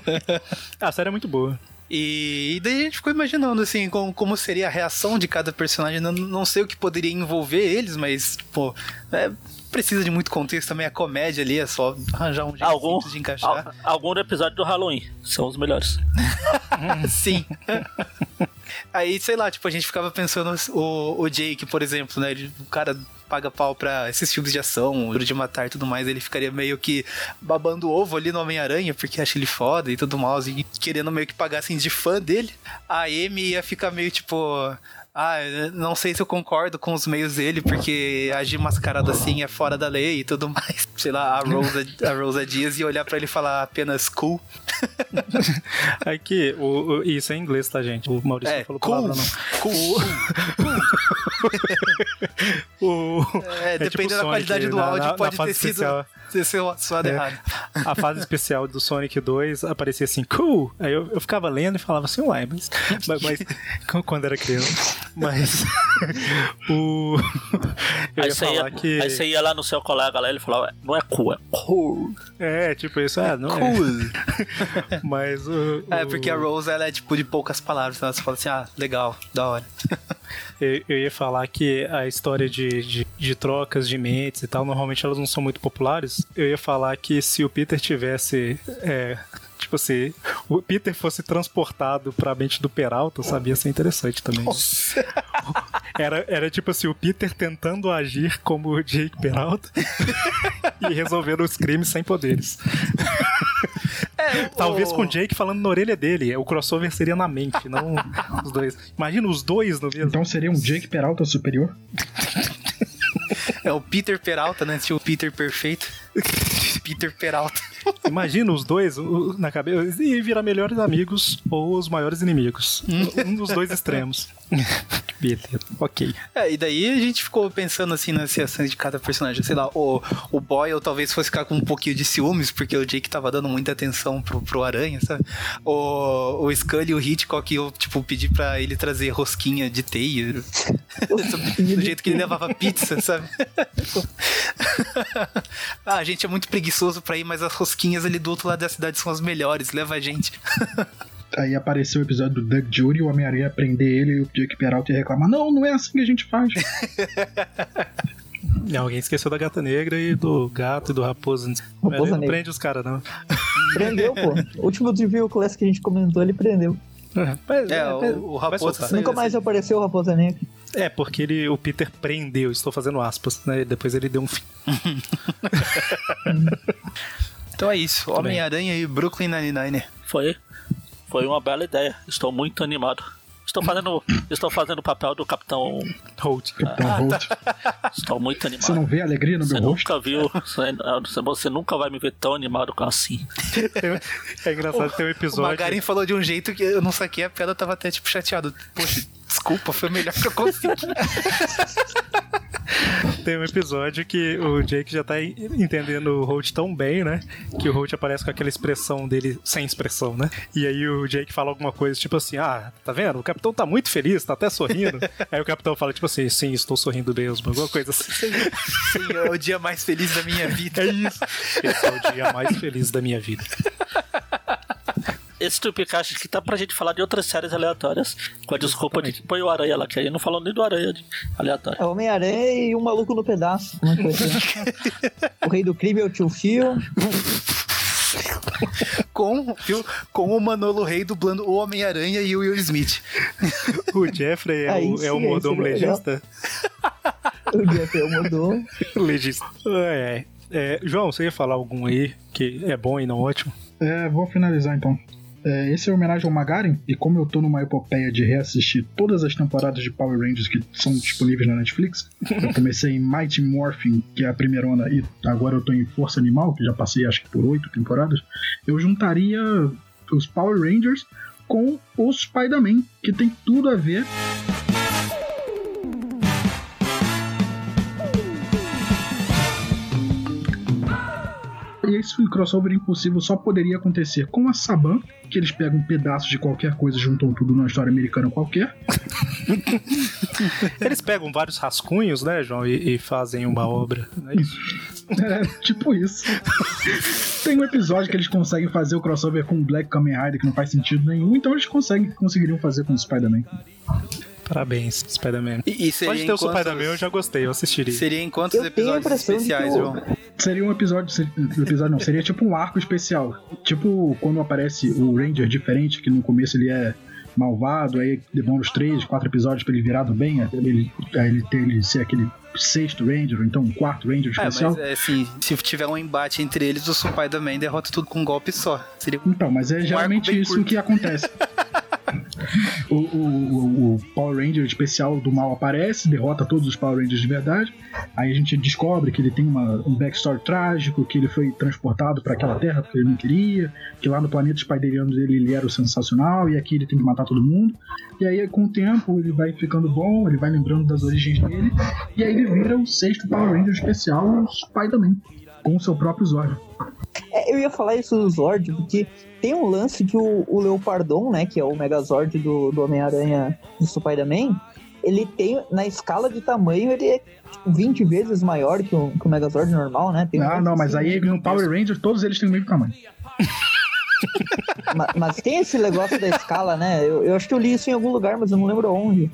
*laughs* A série é muito boa. E, e daí a gente ficou imaginando, assim, como, como seria a reação de cada personagem. Não, não sei o que poderia envolver eles, mas, pô, é, precisa de muito contexto também. A comédia ali é só arranjar um jeito Algum, de encaixar. al- algum do episódio do Halloween. São os melhores. *laughs* *laughs* Sim. Aí, sei lá, tipo, a gente ficava pensando o, o Jake, por exemplo, né? ele- O cara paga pau pra esses filmes de ação, Duro de Matar e tudo mais, ele ficaria meio que babando ovo ali no Homem-Aranha, porque acha ele foda e tudo mais, e querendo meio que pagar assim de fã dele. A Amy ia ficar meio tipo. Ah, não sei se eu concordo com os meios dele, porque agir mascarado assim é fora da lei e tudo mais. *laughs* Sei lá, a Rosa, a Rosa Dias ia olhar pra ele e falar apenas cool. *laughs* Aqui, o, o- isso é em inglês, tá, gente? O Maurício É, não falou cool. palavra, não. Cool. O, *laughs* É, tipo dependendo da Sonic, qualidade do na- áudio, na- na pode fase ter sido especial. ter sido suado É. errado. A fase especial do Sonic 2 aparecia assim, cool! Aí eu, eu ficava lendo e falava assim, uai, mas, mas, mas- quando era criança. Mas *laughs* o. Eu Aí ia você, ia, falar que. aí você ia lá no seu colega lá e ele falava, não é cool, é cool. É, tipo isso, ah, não é. *laughs* Mas o. É, o- porque a Rose, ela é tipo de poucas palavras. Ela só fala assim, ah, legal, da hora. *laughs* Eu, eu ia falar que a história de, de, de trocas de mentes e tal, normalmente elas não são muito populares. Eu ia falar que se o Peter tivesse. é, tipo assim, o Peter fosse transportado pra mente do Peralta, sabia ser interessante também. *laughs* Era, era tipo assim, o Peter tentando agir como o Jake Peralta *laughs* e resolvendo os crimes sem poderes. *laughs* Talvez com o Jake falando na orelha dele. O crossover seria na mente, não os dois. Imagina os dois no mesmo. Então seria um Jake Peralta superior? É o Peter Peralta, né? Tinha o Peter Perfeito. Peter Peralta. Imagina os dois na cabeça e virar melhores amigos ou os maiores inimigos. Um dos dois extremos. *laughs* Beleza, ok. É, e daí a gente ficou pensando assim nas reações de cada personagem. Sei lá, o, o Boyle talvez fosse ficar com um pouquinho de ciúmes, porque o Jake tava dando muita atenção pro, pro Aranha, sabe? O, o Scully e o Hitchcock, eu, tipo, pedi pra ele trazer rosquinha de teia. *laughs* do jeito que ele levava pizza, sabe? *laughs* ah, a gente é muito preguiçoso pra ir, mas as rosquinhas ali do outro lado da cidade são as melhores, leva a gente. *laughs* Aí apareceu o episódio do Doug Jury, o Homem-Aranha prender ele e o Jake Peralta ia reclamar: Não, não é assim que a gente faz. *laughs* Alguém esqueceu da gata negra e do gato e do raposo. Raposa Ele não negra. prende os caras, não. Prendeu, pô. O último Review Class que a gente comentou, ele prendeu. Mas, É, mas- o, o saiu Nunca assim. mais apareceu o Raposa Negra. É, porque ele, o Peter prendeu, estou fazendo aspas, né? Depois ele deu um fim. *laughs* Então é isso, Homem-Aranha e Brooklyn Nine-Nine. Foi, foi uma bela ideia. Estou muito animado. Estou fazendo, estou fazendo o papel do Capitão. Hold. Capitão Holt. *laughs* Estou muito Você animado. não vê a alegria no Você meu rosto? nunca viu, você, você nunca vai me ver tão animado assim. É engraçado ter um O episódio. Magarin falou de um jeito que eu não saquei a piada, eu tava até tipo chateado. Poxa, desculpa, foi o melhor que eu consegui. *laughs* Tem um episódio que o Jake já tá en- entendendo o Holt tão bem, né? Que o Holt aparece com aquela expressão dele sem expressão, né? E aí o Jake fala alguma coisa tipo assim: Ah, tá vendo? O capitão tá muito feliz, tá até sorrindo. *laughs* aí o capitão fala tipo assim: Sim, estou sorrindo mesmo. Alguma coisa assim. Sim, é o dia mais feliz da minha vida. É isso. Esse é o dia mais feliz da minha vida. Esse Tupicast aqui tá pra gente falar de outras séries aleatórias. Com a desculpa de que põe o Aranha lá, que aí não falou nem do Aranha de- aleatório. É o Homem-Aranha e um maluco no pedaço. É que ser? o rei do crime é o tio Fio. Com, viu, com o Manolo Rey dublando o Homem-Aranha e o Will Smith. O Jeffrey é, Aí o, é o sim, mordomo seria legal. legista. O Jeff mudou. legista. É, é, João, você ia falar algum aí que é bom e não ótimo? É, vou finalizar então. É, esse é uma homenagem ao Magarin, e como eu tô numa epopeia de reassistir todas as temporadas de Power Rangers que são disponíveis na Netflix, *laughs* eu comecei em Mighty Morphin, que é a primeirona, e agora eu tô em Força Animal, que já passei acho que por oito temporadas, eu juntaria os Power Rangers com os Spider-Man, que tem tudo a ver esse crossover impossível só poderia acontecer com a Saban, que eles pegam pedaços de qualquer coisa e juntam tudo numa história americana qualquer. *laughs* Eles pegam vários rascunhos, né, João, e, e fazem uma obra. É isso? É, tipo isso. Tem um episódio que eles conseguem fazer o crossover com o Black Kamen Rider que não faz sentido nenhum, então eles conseguem, conseguiriam fazer com o Spider-Man. Parabéns, Spider-Man. E, e seria Pode ter o quantos- Spider-Man, eu já gostei, eu assistiria. Seria em quantos Eu episódios especiais, o- João? Seria um episódio, ser- episódio não, seria tipo um arco especial. Tipo quando aparece o Ranger diferente, que no começo ele é malvado, aí demora uns três, quatro episódios pra ele virar do bem, até ele, aí ele, ter, ele ser aquele sexto Ranger, ou então um quarto Ranger É, especial. mas é assim, se tiver um embate entre eles, o Spider-Man derrota tudo com um golpe só. Seria Então, mas é geralmente bem isso curto. que acontece. *laughs* o, o- o- Power Ranger especial do mal aparece, derrota todos os Power Rangers de verdade. Aí a gente descobre que ele tem uma- um backstory trágico, que ele foi transportado para aquela terra porque ele não queria, que lá no planeta Spideriano dele ele era o sensacional e aqui ele tem que matar todo mundo. E aí com o tempo ele vai ficando bom, ele vai lembrando das origens dele, e aí ele vira o sexto Power Ranger especial, Spider-Man, com o seu próprio Zord. É, eu ia falar isso do Zord, porque tem um lance que o, o Leopardon, né, que é o Megazord do, do Homem-Aranha do Spider-Man, ele tem, na escala de tamanho, ele é tipo, 20 vezes maior que o, que o Megazord normal, né? Tem um Ah, não, mas assim, aí no Power Ranger todos eles têm o mesmo tamanho. Ma- Mas, tem esse negócio da escala, né? Eu, eu acho que eu li isso em algum lugar, mas eu não lembro onde.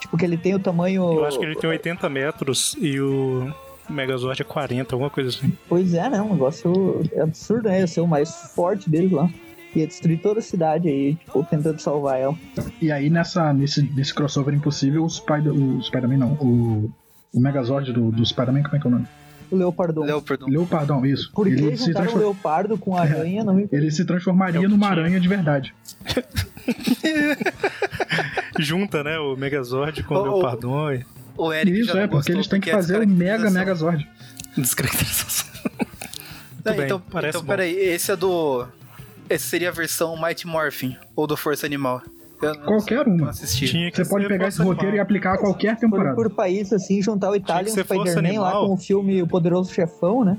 Tipo, que ele tem o tamanho. Eu acho que ele tem 80 metros e o Megazord é 40, alguma coisa assim. Pois é, né? Um negócio absurdo, né? Ia ser o mais forte deles lá. Ia destruir toda a cidade aí, tipo, tentando salvar ela. E aí nessa, nesse, nesse crossover impossível, o Spider, o Spider-Man não, o, o Megazord do, do Spider-Man, como é que é o nome? O Leopardon. Leopardon. Leopardão, isso. Por que ele, se juntaram o leopardo com a aranha? Não me... ele se transformaria É o numa aranha de verdade. *laughs* *laughs* Junta, né, o Megazord com o ô. Leopardon. e- o Eric Isso já não é, porque eles têm que é fazer o Mega. Megazord. Descaracterização. *laughs* Não, bem, então, parece então bom. peraí, esse é do. Esse seria a versão Mighty Morphin ou do Força Animal? Eu Qualquer não uma. assisti. Tinha que Você pode pegar esse roteiro e aplicar a qualquer Por, temporada. por país, assim, juntar o Italian ser Força Spider-Man lá com o filme O Poderoso Chefão, né?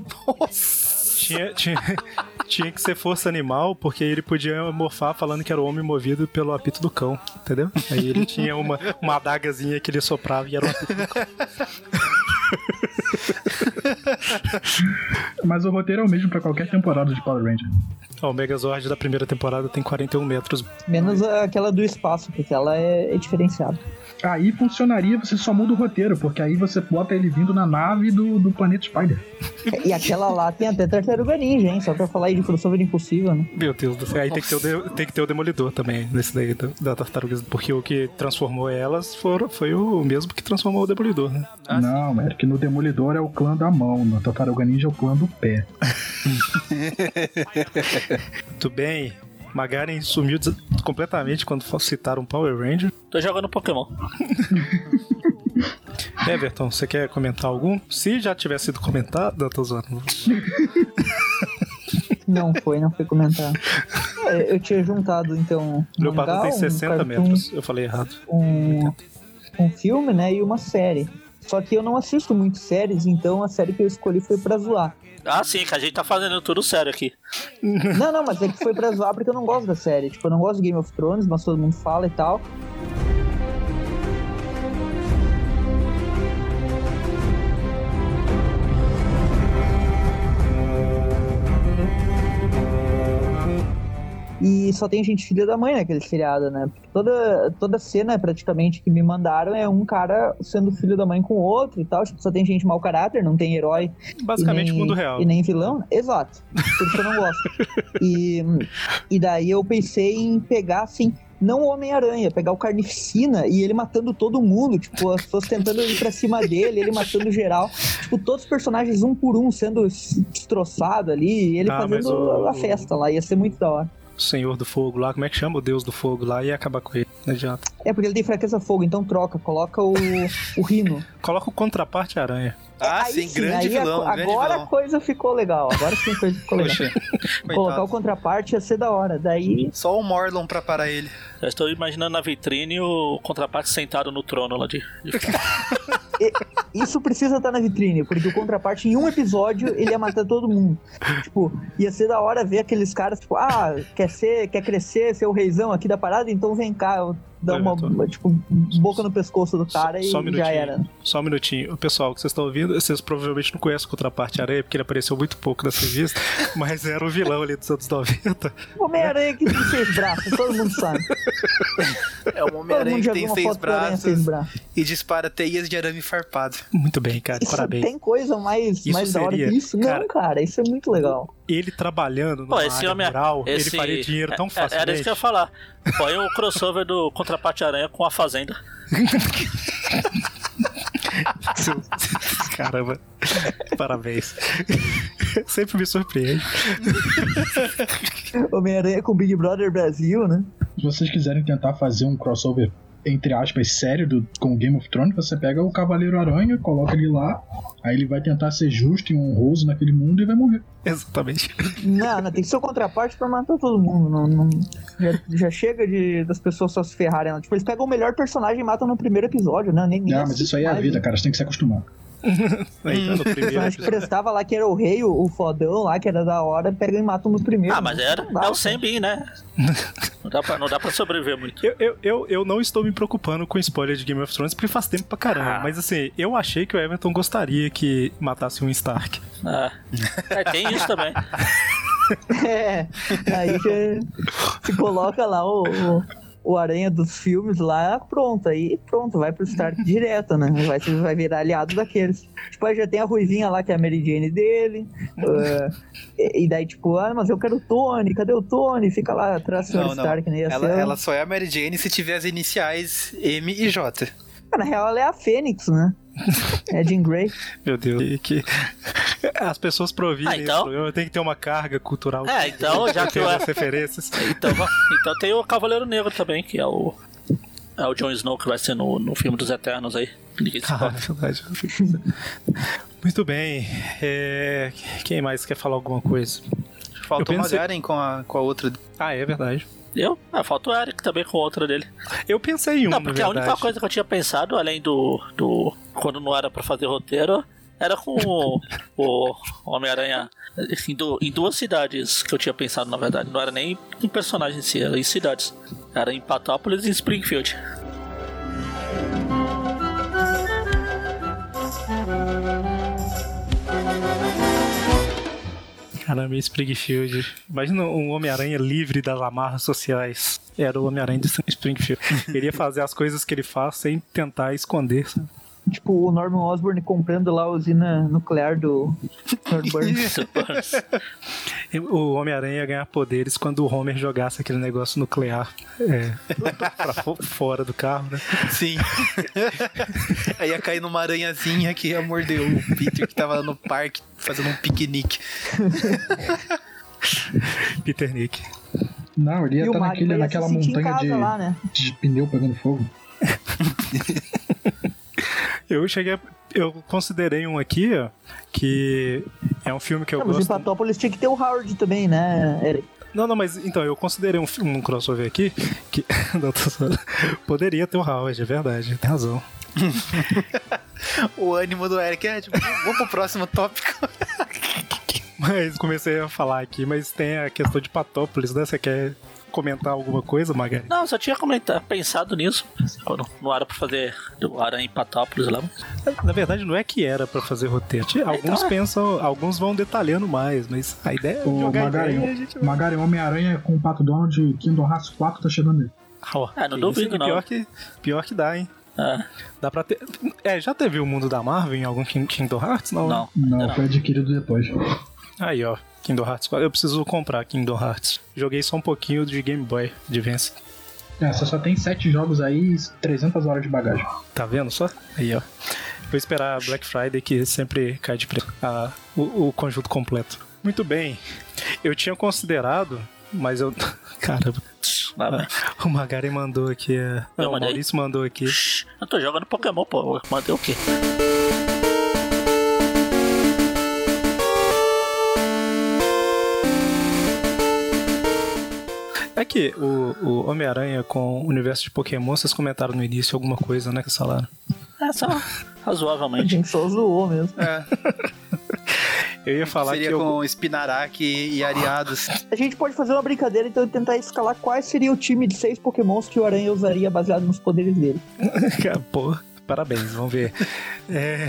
Tinha, tinha, *laughs* tinha que ser força animal, porque ele podia morfar falando que era o homem movido pelo apito do cão, entendeu? Aí ele tinha uma, uma adagazinha que ele soprava e era um apito do cão. *laughs* *laughs* Mas o roteiro é o mesmo pra qualquer temporada de Power Ranger. O Megazord da primeira temporada tem 41 metros. Menos aquela do espaço, porque ela é, é diferenciada. Aí funcionaria, você só muda o roteiro, porque aí você bota ele vindo na nave do, do planeta Spider. E aquela lá tem até Tartaruga Ninja, hein? Só pra falar aí de crossover impossível, né? Meu Deus do céu. Aí tem que, ter o de- tem que ter o Demolidor também, nesse daí, da, da Tartarugas. Porque o que transformou elas foram, foi o mesmo que transformou o Demolidor, né? Não, é que no Demolidor é o clã da mão, no Tartaruga Ninja é o clã do pé. *laughs* Muito bem. Magaren sumiu completamente quando citaram Power Ranger. Tô jogando Pokémon. *laughs* Everton, você quer comentar algum? Se já tivesse sido comentado, eu tô zoando. *laughs* Não foi, não foi comentar. É, Eu tinha juntado, então, um Leopardo mangá, tem um 60 cartoon, metros. Eu falei errado. um, um filme, né, e uma série. Só que eu não assisto muito séries, então a série que eu escolhi foi pra zoar. Ah, sim, que a gente tá fazendo tudo sério aqui. *laughs* Não, não, mas é que foi pra zoar porque eu não gosto da série. Tipo, eu não gosto de Game of Thrones, mas todo mundo fala e tal. E só tem gente filha da mãe naquele seriado, né? Porque toda, toda cena, praticamente, que me mandaram é um cara sendo filho da mãe com o outro e tal. Tipo, só tem gente mau caráter, não tem herói. Basicamente nem, mundo real. E nem vilão. Exato. Por isso eu não gosto. e, e daí eu pensei em pegar, assim, não o Homem-Aranha, pegar o Carnificina e ele matando todo mundo, tipo, as pessoas tentando ir pra cima dele, ele matando geral. Tipo, todos os personagens um por um sendo destroçados ali, e ele Ah, fazendo o- a festa lá, ia ser muito da hora. Senhor do Fogo lá, como é que chama o Deus do Fogo lá e acabar com ele? Não adianta. É porque ele tem fraqueza fogo, então troca, coloca o, o Rino. Coloca o contraparte aranha. Ah, Aí sim, grande aí a- vilão. grande agora a vilão. coisa ficou legal, agora sim a coisa ficou legal. Poxa, *laughs* Colocar o contraparte ia ser da hora, daí Só o Morlon pra parar ele. Já estou imaginando na vitrine o contraparte sentado no trono lá de. de... *laughs* Isso precisa estar na vitrine, porque o contraparte em um episódio ele ia matar todo mundo. Tipo, ia ser da hora ver aqueles caras, tipo, ah, quer ser, quer crescer, ser o reizão aqui da parada, então vem cá, eu dar Oi, uma, Vitor. tipo, boca no pescoço do cara e só um minutinho. já era. Só um minutinho. O pessoal que vocês estão ouvindo, vocês provavelmente não conhecem o Contraparte Aranha, porque ele apareceu muito pouco nessa revista, *laughs* mas era o vilão ali dos anos 90. Homem-Aranha que tem seis braços, todo mundo sabe. É um Todo Homem-Aranha que tem uma seis Aranha seis braços braços. e dispara teias de arame farpado. Muito bem, cara. Isso Parabéns. tem coisa mais, Isso mais da hora seria- que isso? cara- Não, cara, isso é muito legal. Ele trabalhando numa esse área homem. rural, esse... ele faria dinheiro tão é- é- facilmente. Era isso que eu ia falar. Põe o crossover do contraparte aranha com a fazenda. *laughs* Caramba. Parabéns. *laughs* Sempre me surpreende. Homem-Aranha com Big Brother Brasil, né? Se vocês quiserem tentar fazer um crossover, entre aspas, sério do, com o Game of Thrones, você pega o Cavaleiro Aranha, coloca ele lá, aí ele vai tentar ser justo e honroso naquele mundo e vai morrer. Exatamente. Não, não, tem que ser o contraparte pra matar todo mundo. Não, não- já, já chega de, das pessoas só se ferrarem. Tipo, eles pegam o melhor personagem e matam no primeiro episódio, né? Nem, nem Não, mas isso aí é a vida, né? cara, você tem que se acostumar. *laughs* Tá episódio. prestava lá, que era o rei, o, o fodão lá, que era da hora, pegam e matam no primeiro. Ah, mas era. Dá, É o cara. Sembin, né? *laughs* Não dá, pra, não dá pra sobreviver muito. Eu, eu, eu, eu não estou me preocupando com spoiler de Game of Thrones porque faz tempo pra caramba. Ah. Mas assim, eu achei que o Everton gostaria que matasse um Stark. É, É, tem isso também. *laughs* É, aí você se coloca lá o, o, o aranha dos filmes lá, pronto, aí pronto, vai pro Stark *laughs* direto, né? Vai, vai virar aliado daqueles. Tipo, aí já tem a Ruivinha lá, que é a Mary Jane dele, ah, e, e daí tipo, ah, mas eu quero o Tony, cadê o Tony? Fica lá atrás do. Não. Stark, né? Ela, ser- ela só é a Mary Jane se tiver as iniciais M e J. Na real, ela é a Fênix, né? É Jean Grey. Meu Deus. E que *laughs* as pessoas pra ouvirem Ah, então? esse programa tem que ter uma carga cultural. É, então, *laughs* já que tem eu- as referências. *laughs* Então, então tem o Cavaleiro Negro também, que é o. É o Jon Snow que vai ser no, no filme dos Eternos aí. Ah, é verdade. Muito bem. É, Quem mais quer falar alguma coisa? Faltou uma pensei- Garen com a, com a outra. Ah, é verdade. Eu? Ah, falta o Eric também com outra dele. Eu pensei em um, Não, na porque a única coisa que eu tinha pensado, além do. do quando não era pra fazer roteiro, era com o, o Homem-Aranha em, du- em duas cidades que eu tinha pensado, na verdade. Não era nem em personagem em si, era em cidades. Era em Patópolis e em Springfield. Caramba, Springfield. Imagina um Homem-Aranha livre das amarras sociais. Era o Homem-Aranha de Springfield. Ele ia fazer as coisas que ele faz sem tentar esconder. sabe? Tipo, o Norman Osborn comprando lá a usina nuclear do. *laughs* O Homem-Aranha ia ganhar poderes quando o Homer jogasse aquele negócio nuclear é, pra fo- fora do carro, né? Sim. *laughs* Aí ia cair numa aranhazinha que ia morder o Peter que tava no parque fazendo um piquenique. *laughs* Peter Nick. Não, ele ia estar Mario naquele, naquela montanha de, lá, né? de pneu pegando fogo. Eu cheguei. a- Eu considerei um aqui, ó, que é um filme que eu Não, mas em gosto. Patópolis tinha que ter o Howard também, né, Eric? Não, não, mas então, eu considerei um, um crossover aqui que. *laughs* Não. Poderia ter o Howard, é verdade, tem razão. *laughs* O ânimo do Eric é tipo, vamos pro próximo tópico. *laughs* Mas comecei a falar aqui, mas tem a questão de Patópolis, né? Você quer comentar alguma coisa, Magari? Não, só tinha comentar, pensado nisso. Quando não era pra fazer o Aranha em Patópolis lá. Na verdade, não é que era pra fazer roteiro. Tinha- Alguns Então, é. pensam, alguns vão detalhando mais, mas a ideia é O jogar Magari, ideia. Magari Homem-Aranha com o Pato Donald de Kingdom Hearts 4 tá chegando aí. É, não duvido, não. Pior que, pior que dá, hein? É, Dá pra ter. É, já teve o mundo da Marvel em algum King- Kingdom Hearts? Não. não. Não, Não. foi adquirido depois. Aí, ó. Kingdom Hearts 4. Eu preciso comprar Kingdom Hearts. Joguei só um pouquinho de Game Boy Advance. É, você só tem 7 jogos aí e 300 horas de bagagem. Tá vendo só? Aí, ó. Vou esperar Black Friday, que sempre cai de preço. Ah, o, o conjunto completo. Muito bem. Eu tinha considerado, mas eu. *laughs* Caramba. O Magari mandou aqui. é- Não, o? Maurício mandou aqui. Eu tô jogando Pokémon, pô. Mandei o quê? É que o, o Homem-Aranha com o universo de Pokémon, vocês comentaram no início alguma coisa, né? Que falaram. É só A razoavelmente. gente só zoou mesmo. É, *laughs* Eu ia falar seria que eu, com Spinarak e Ariados. A gente pode fazer uma brincadeira então e tentar escalar quais seria o time de seis pokémons que o Aranha usaria baseado nos poderes dele. *laughs* Pô, parabéns, vamos ver. É,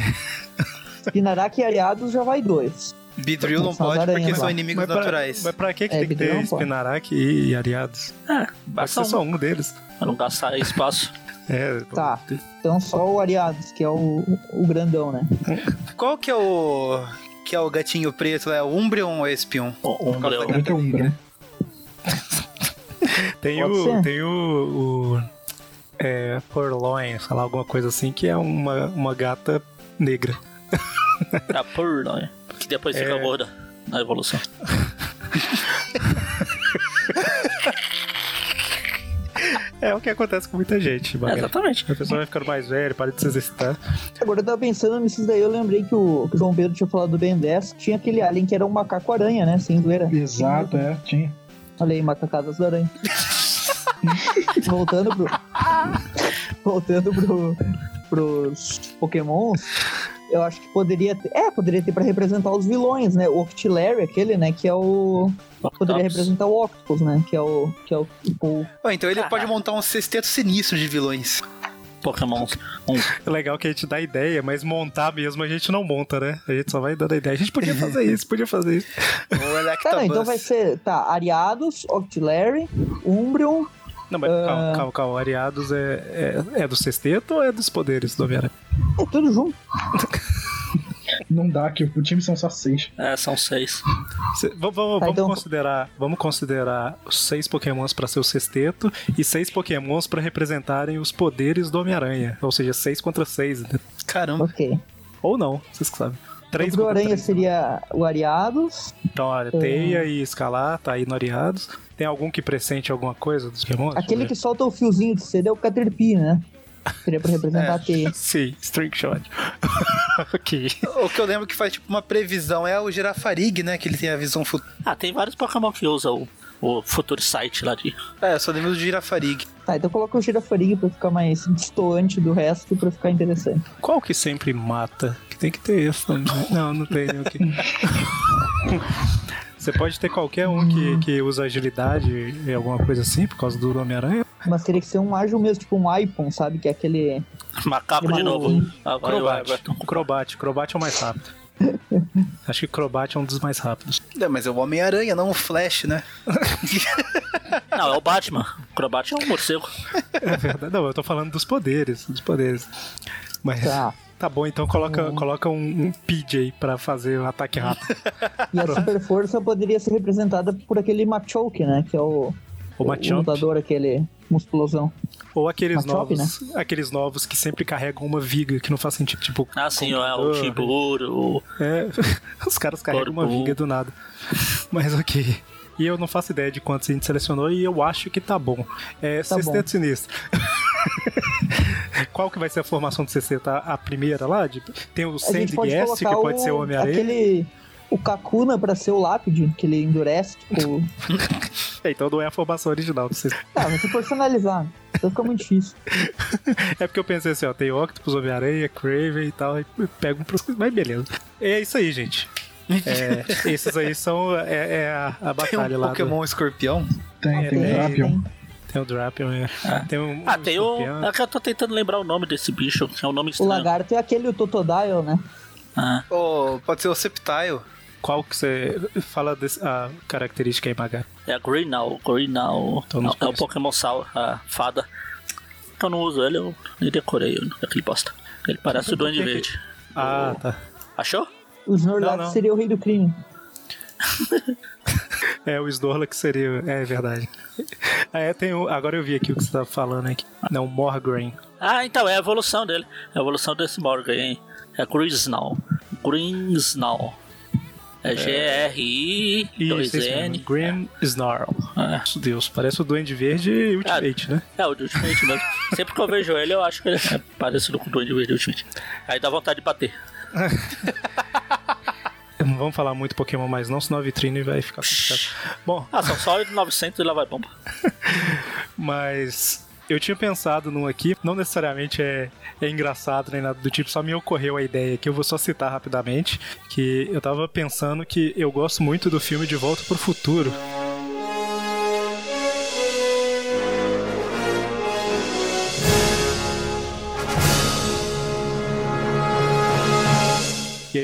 Spinarak e Ariados já vai dois. Beedrill não pode porque são inimigos mas, pra, naturais. mas pra que, que É, tem que ter. Spinarak e, e Ariados? É, Pode basta ser só um, deles. pra não gastar espaço. É, Tá. Então só o Ariados, que é o, o grandão, né? *laughs* Qual que é o. Que é o gatinho preto? É o Umbreon ou Espion? O Umbreon. Como é é né? Tem Pode o. ser. Tem o. o é, Purloin, sei lá, alguma coisa assim, que é uma, uma gata negra. A Purr, né? Que depois fica É. gorda na evolução. É o que acontece com muita gente, É, exatamente. A pessoa vai ficando mais velha, para de se exercitar. Agora eu tava pensando nesses daí, eu lembrei que o, que o João Pedro tinha falado do Ben 10, tinha aquele alien que era um macaco-aranha, né? Sem zoeira. Exato, é, tinha. Olha aí, macacadas da aranha. *laughs* Voltando pro. Voltando pro, pros Pokémons, eu acho que poderia ter. É, poderia ter pra representar os vilões, né? O Octillery, aquele, né? Que é o. Poderia representar o Octopus, né? Que é o. Que é o, o Oh, então ele Caraca. pode montar um sexteto sinistro de vilões. Pokémon 1. *laughs* É legal que a gente dá ideia, mas montar mesmo a gente não monta, né? A gente só vai dando ideia. A gente podia *laughs* fazer isso, podia fazer isso. O Tá, não, Electabuzz. então vai ser. Tá, Ariados, Octillery, Umbreon. Não, mas Ah. calma, calma, calma. Ariados é, é, é do sexteto ou é dos poderes do Homem-Aranha? É tudo junto. *laughs* Não dá, que o time são só 6. É, são seis. Cê- vamos vamos- Tá, vamos então- considerar, vamos considerar seis pokémons pra ser o sexteto e seis pokémons pra representarem os poderes do Homem-Aranha. Ou seja, seis contra seis. né? Caramba. Ok. Ou não, vocês que sabem. Três o contra Aranha três. seria o Ariados. Então, olha, Teia e Escalar, tá aí no Ariados. Tem algum que pressente alguma coisa dos Pokémon? Aquele que solta o fiozinho de CD é o Caterpie, né? Seria pra representar a teia. *laughs* Sim, String Shot. *laughs* ok. O que eu lembro que faz tipo uma previsão é o Girafarig, né? Que ele tem a visão futura. Ah, tem vários Pokémon que usam o, o Future Sight lá de. É, eu só lembro do Girafarig. Tá, então coloca o Girafarig pra ficar mais distoante do resto, pra ficar interessante. Qual que sempre mata? Que tem que ter esse também. Não, não tem aqui. *laughs* Você pode ter qualquer um que, que usa agilidade e alguma coisa assim, por causa do Homem-Aranha. Mas teria que ser um ágil mesmo, tipo um Ipon, sabe? Que é aquele. Macaco de novo. O Crobat. Everton. Crobat. Crobat é o mais rápido. *laughs* Acho que Crobat é um dos mais rápidos. Não, mas é o Homem-Aranha, não o Flash, né? *laughs* Não, é o Batman. O Crobat é um morcego. É verdade. Não, eu tô falando dos poderes. Dos poderes. Mas. Tá. Tá bom, então coloca, coloca um, um PJ aí pra fazer o ataque rápido. *laughs* E a super força poderia ser representada por aquele Machoke, né? Que é o, O o lutador, aquele musculosão. Ou aqueles Machop, novos. Aqueles novos que sempre carregam uma viga que não faz sentido. Tipo. Ah, sim, é o o- É, *laughs* os caras carregam uma Corpo. viga do nada. Mas ok. E eu não faço ideia de quantos a gente selecionou e eu acho que tá bom. É, Tá Sexteto. Sinistro. *laughs* Qual que vai ser a formação do sexteto? A, a primeira lá? De- tem o Sandy Guest, que pode ser o o, Homem-Aranha. aquele. O Kakuna pra ser o Lápide, que ele endurece, tipo. É, *laughs* então não é a formação original do sexteto. Tá, vai ser personalizado. Então fica muito difícil. *laughs* É porque eu pensei assim, ó, tem Octopus, Homem-Aranha, Craven e tal, e pego um pros... Mas beleza. É isso aí, gente. É, esses aí são é, é a, a Tem batalha um lá. Pokémon Escorpião. Tem, tem o Tem, Drapion. tem. Do, tem o Drapion, é. Tem um, Ah, tem o. É que eu tô tentando lembrar o nome desse bicho, que é um nome O estranho. lagarto é aquele o Totodile, né? Ah, Ou pode ser o Sceptile. Qual que você fala desse, a característica aí, Maga? é a Greenal. Greenal. Então é o. Pokémon Sal, a fada. Eu não uso ele, eu nem decorei aquele bosta. Ele parece o Duende Verde. Ah, tá. Achou? O Snorlax Não, não. seria o rei do crime. *laughs* É, o Snorlax seria. É verdade. É, tem o, agora eu vi aqui o que você tava falando aqui. Não, Morgrain. Ah, então, é a evolução dele. É a evolução desse Morgan, hein? É Grinsnall. Grinsnall. É G-R-I, Isso, isso mesmo. 2N. Grim Snarl. É. Nossa Deus, parece o Duende Verde e Ultimate, né? É, o de Ultimate mesmo. Sempre que eu vejo ele, eu acho que ele é parecido com o Duende Verde Ultimate. Aí dá vontade de bater. Não *laughs* vamos falar muito Pokémon mais não, senão a vitrine vai ficar complicado. Bom, Ah, são só 900 e lá vai bomba. *laughs* mas eu tinha pensado num aqui, não necessariamente é, é engraçado nem nada do tipo, só me ocorreu a ideia que eu vou só citar rapidamente, que eu tava pensando que eu gosto muito do filme De Volta pro Futuro.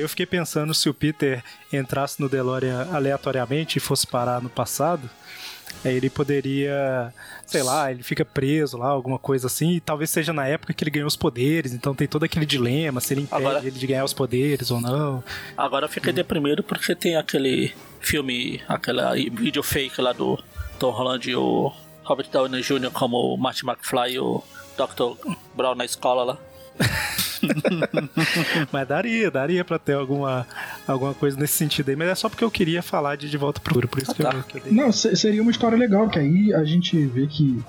Eu fiquei pensando se o Peter entrasse no DeLorean aleatoriamente e fosse parar no passado, aí ele poderia, sei lá, ele fica preso lá, alguma coisa assim, e talvez seja na época que ele ganhou os poderes, então tem todo aquele dilema, se ele impede Agora- ele de ganhar os poderes ou não. Agora eu fiquei deprimido porque tem aquele filme, aquela vídeo fake lá do Tom Holland e o Robert Downey Jr. como o Marty McFly e o Dr. Brown na escola lá. *laughs* *laughs* Mas daria, daria pra ter alguma, alguma coisa nesse sentido aí, mas é só porque eu queria falar de De Volta pro Futuro, por isso que, Ah, eu, tá. que eu dei. Não, se- seria uma história legal, que aí a gente vê que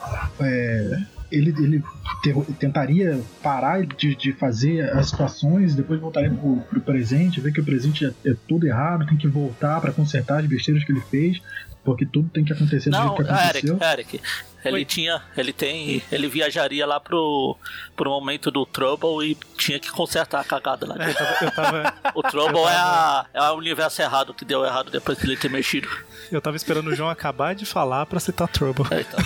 é, ele, ele te- tentaria parar de, de fazer as situações, depois voltaria pro, pro presente, ver que o presente é, é tudo errado, tem que voltar pra consertar as besteiras que ele fez, porque tudo tem que acontecer do Não, jeito que Eric, aconteceu. Eric. Ele tinha, ele tem, ele viajaria lá pro, pro momento do Trouble e tinha que consertar a cagada lá. *laughs* Eu tava, eu, tava, O Trouble é, a, é o universo errado que deu errado depois de ele ter mexido. eu tava esperando o João acabar de falar pra citar Trouble. É, então.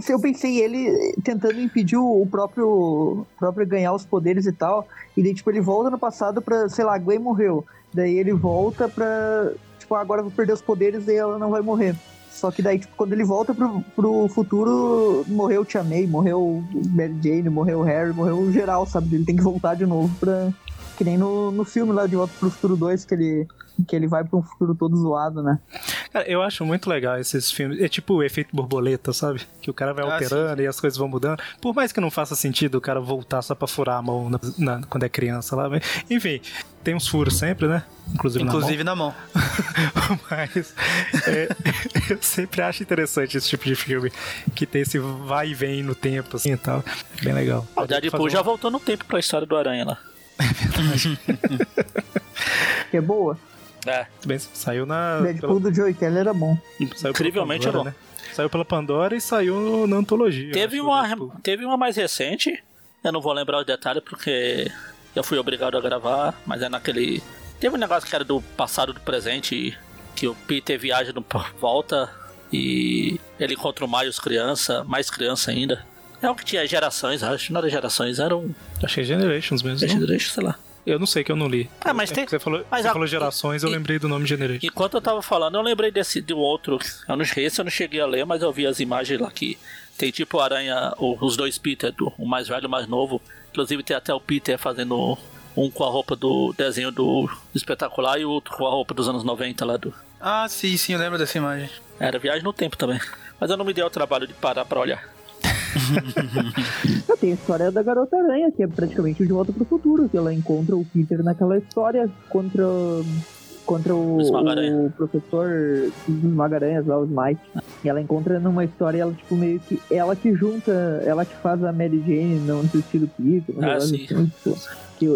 Se *laughs* eu pensei ele tentando impedir o próprio, próprio ganhar os poderes e tal, e daí, tipo, ele volta no passado pra, sei lá, Gwen morreu. Daí ele volta pra, tipo, agora eu vou perder os poderes e ela não vai morrer. Só que daí, tipo, quando ele volta pro, pro futuro, morreu o Tia May, morreu o Mary Jane, morreu o Harry, morreu o geral, sabe? Ele tem que voltar de novo pra... Que nem no, no filme lá de Volta pro Futuro 2, que ele, que ele vai pra um futuro todo zoado, né? Cara, eu acho muito legal esses filmes. É tipo o efeito borboleta, sabe? Que o cara vai Ah, alterando e as coisas vão mudando. Por mais que não faça sentido o cara voltar só pra furar a mão na- na- quando é criança lá. mas- Enfim, tem uns furos sempre, né? Inclusive, Inclusive na mão. na *laughs* mão. Mas é, *laughs* eu sempre acho interessante esse tipo de filme. Que tem esse vai e vem no tempo, assim e tal. É bem legal. O Deadpool já um- voltou no tempo pra história do Aranha lá. *laughs* Que é boa. É. Bem, saiu na. Deadpool do Joey Kelly era bom. pela- saiu pela Incrivelmente Pandora, é bom. né? Saiu pela Pandora e saiu na antologia. Teve acho, uma, teve uma mais recente, eu não vou lembrar os detalhes porque eu fui obrigado a gravar, mas é naquele. Teve um negócio que era do passado do presente, que o Peter viaja no volta e ele encontra o Miles criança, mais criança ainda. É o que tinha gerações, acho, não era gerações, era um. Achei Generations mesmo. não? Deixa, sei lá. Eu não sei que eu não li. Ah, mas É tem- Você falou, mas você a- falou gerações, eu e- lembrei do nome Generation. Enquanto eu tava falando, eu lembrei desse do outro. Eu não, esse eu não cheguei a ler, mas eu vi as imagens lá que tem tipo aranha, os dois Peter, o mais velho e o mais novo. Inclusive tem até o Peter fazendo um com a roupa do desenho do espetacular e o outro com a roupa dos anos 90 lá do. Ah, sim, sim, eu lembro dessa imagem. Era viagem no tempo também. Mas eu não me dei o trabalho de parar pra olhar. *laughs* Eu tenho a história da Garota Aranha, que é praticamente o De Volta pro Futuro, que ela encontra o Peter naquela história contra, contra o, O professor dos Magaranhas lá, o Smite. E ela encontra numa história, ela, tipo, meio que. Ela que junta, ela que faz a Mary Jane não assistir o Peter, um Ah, sim. assim, tipo,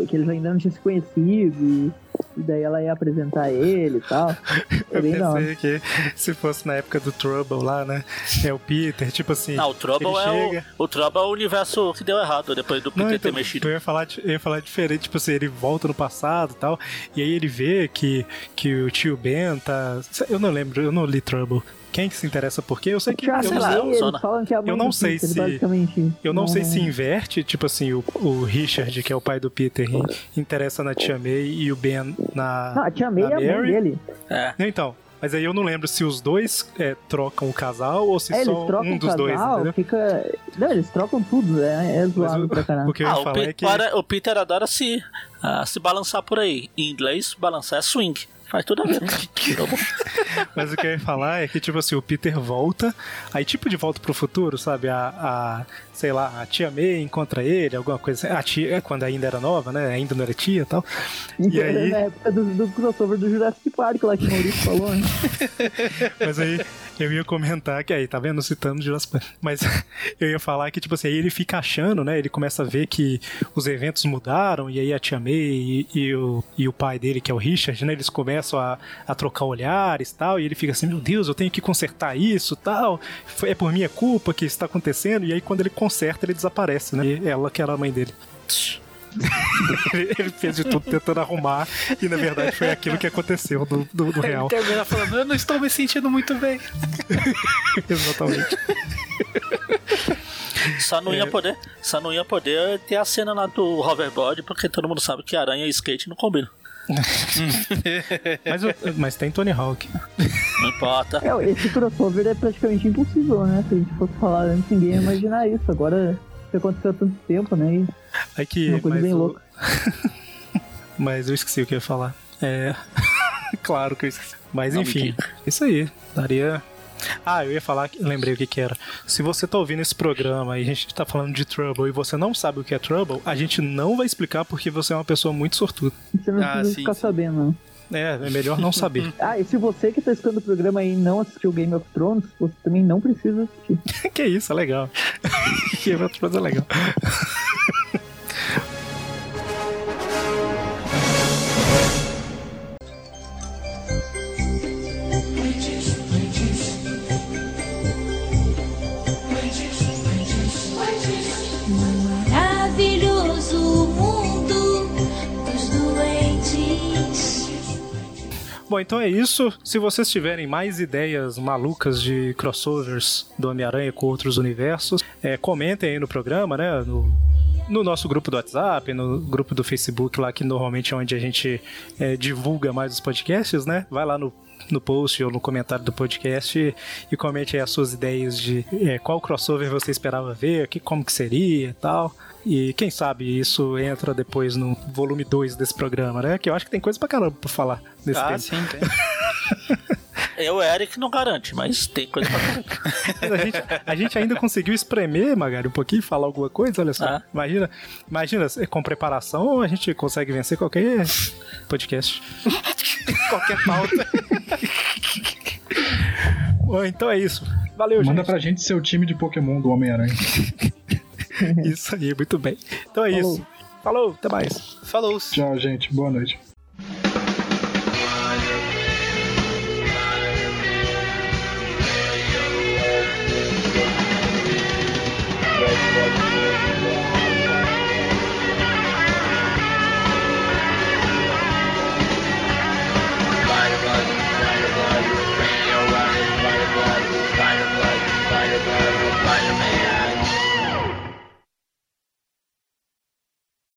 que, que eles ainda não tinham se conhecido, e, e daí ela ia apresentar ele e tal. *laughs* Eu pensei que se fosse na época do Trouble lá, né? É o Peter, tipo assim. Não, o Trouble ele é chega- o. O Trouble é o universo que deu errado depois do Peter Não, ter então, mexido. eu ia falar, eu ia falar diferente, tipo assim, ele volta no passado e tal, e aí ele vê que, que o tio Ben tá. Eu não lembro, eu não li Trouble. Quem que se interessa por quê? Eu sei que. Eu, sei não lá, é mãe Eu não sei Peter, se- basicamente. eu não sei se inverte, tipo assim, o, o Richard, que é o pai do Peter, interessa na tia May e o Ben na. Não, a tia May na é a mãe Mary. dele. É. Então, mas aí eu não lembro se os dois é, trocam o casal ou se É, só um dos dois, casal, entendeu? fica... Não, eles trocam tudo, é, é zoado o- pra caralho. *laughs* O que eu ia Ah, o, falar é que. para- o Peter adora se, ah, se balançar por aí. Em inglês, balançar é swing. Faz tudo a ver. *laughs* Mas o que eu ia falar é que, tipo assim, o Peter volta, aí tipo de volta pro futuro, sabe? A, a sei lá, a tia May encontra ele, alguma coisa assim. A tia, quando ainda era nova, né? Ainda não era tia e tal. E aí, Na época do, do crossover do Jurassic Park lá que o Maurício falou, né? *laughs* mas aí eu ia comentar que aí, tá vendo? Citando Jurassic Park. Mas *laughs* eu ia falar que, tipo assim, aí ele fica achando, né? Ele começa a ver que os eventos mudaram, e aí a tia May e, e o, e o pai dele, que é o Richard, né? Eles começam a, a trocar olhares tal, e ele fica assim, meu Deus, eu tenho que consertar isso tal. É por minha culpa que isso tá acontecendo, e aí quando ele conserta, ele desaparece, né? E ela que era a mãe dele. ele, *laughs* ele fez de tudo tentando arrumar, e na verdade foi aquilo que aconteceu do, do, do real. Ele termina falando, eu não estou me sentindo muito bem. *laughs* Exatamente. Só não ia poder, só não ia poder ter a cena lá do hoverboard, porque todo mundo sabe que aranha e skate não combinam. *laughs* Mas, mas tem Tony Hawk. Não importa. É, esse crossover é praticamente impossível, né? Se a gente fosse falar antes, ninguém ia imaginar isso. Agora, isso aconteceu há tanto tempo, né? E Aí que, Uma coisa mas bem o- louca. *laughs* mas eu esqueci o que eu ia falar. É. *laughs* claro que eu esqueci. Mas Não, enfim, isso aí. Daria. Ah, eu ia falar, que- lembrei o que que era. Se você tá ouvindo esse programa e a gente tá falando de Trouble e você não sabe o que é Trouble, a gente não vai explicar porque você é uma pessoa muito sortuda. você não Ah, precisa sim, ficar sim. sabendo, não. É, é melhor não saber. *laughs* Ah, e se você que tá escutando o programa aí não assistiu Game of Thrones, você também não precisa assistir. que isso, é legal. que outra coisa legal. Bom, então é isso. Se vocês tiverem mais ideias malucas de crossovers do Homem-Aranha com outros universos, é, comentem aí no programa, né? No, no nosso grupo do WhatsApp, no grupo do Facebook lá, que normalmente é onde a gente é, divulga mais os podcasts, né? Vai lá no, no post ou no comentário do podcast e, e comente aí as suas ideias de é, qual crossover você esperava ver, que, como que seria e tal. E quem sabe isso entra depois no volume 2 desse programa, né? Que eu acho que tem coisa pra caramba pra falar nesse Ah, tema. sim, tem. *laughs* Eu, Eric, não garante, mas tem coisa pra. *laughs* Mas a, gente, a gente ainda conseguiu espremer, Magari, um pouquinho, falar alguma coisa, olha só. Ah. Imagina, imagina, com preparação a gente consegue vencer qualquer podcast. *laughs* qualquer pauta. Bom, então é isso. Valeu, Manda gente. pra gente seu time de Pokémon do Homem-Aranha. *laughs* Isso aí, muito bem. Então é Falou. isso. Falou, até mais. Falou. Tchau, gente. Boa noite.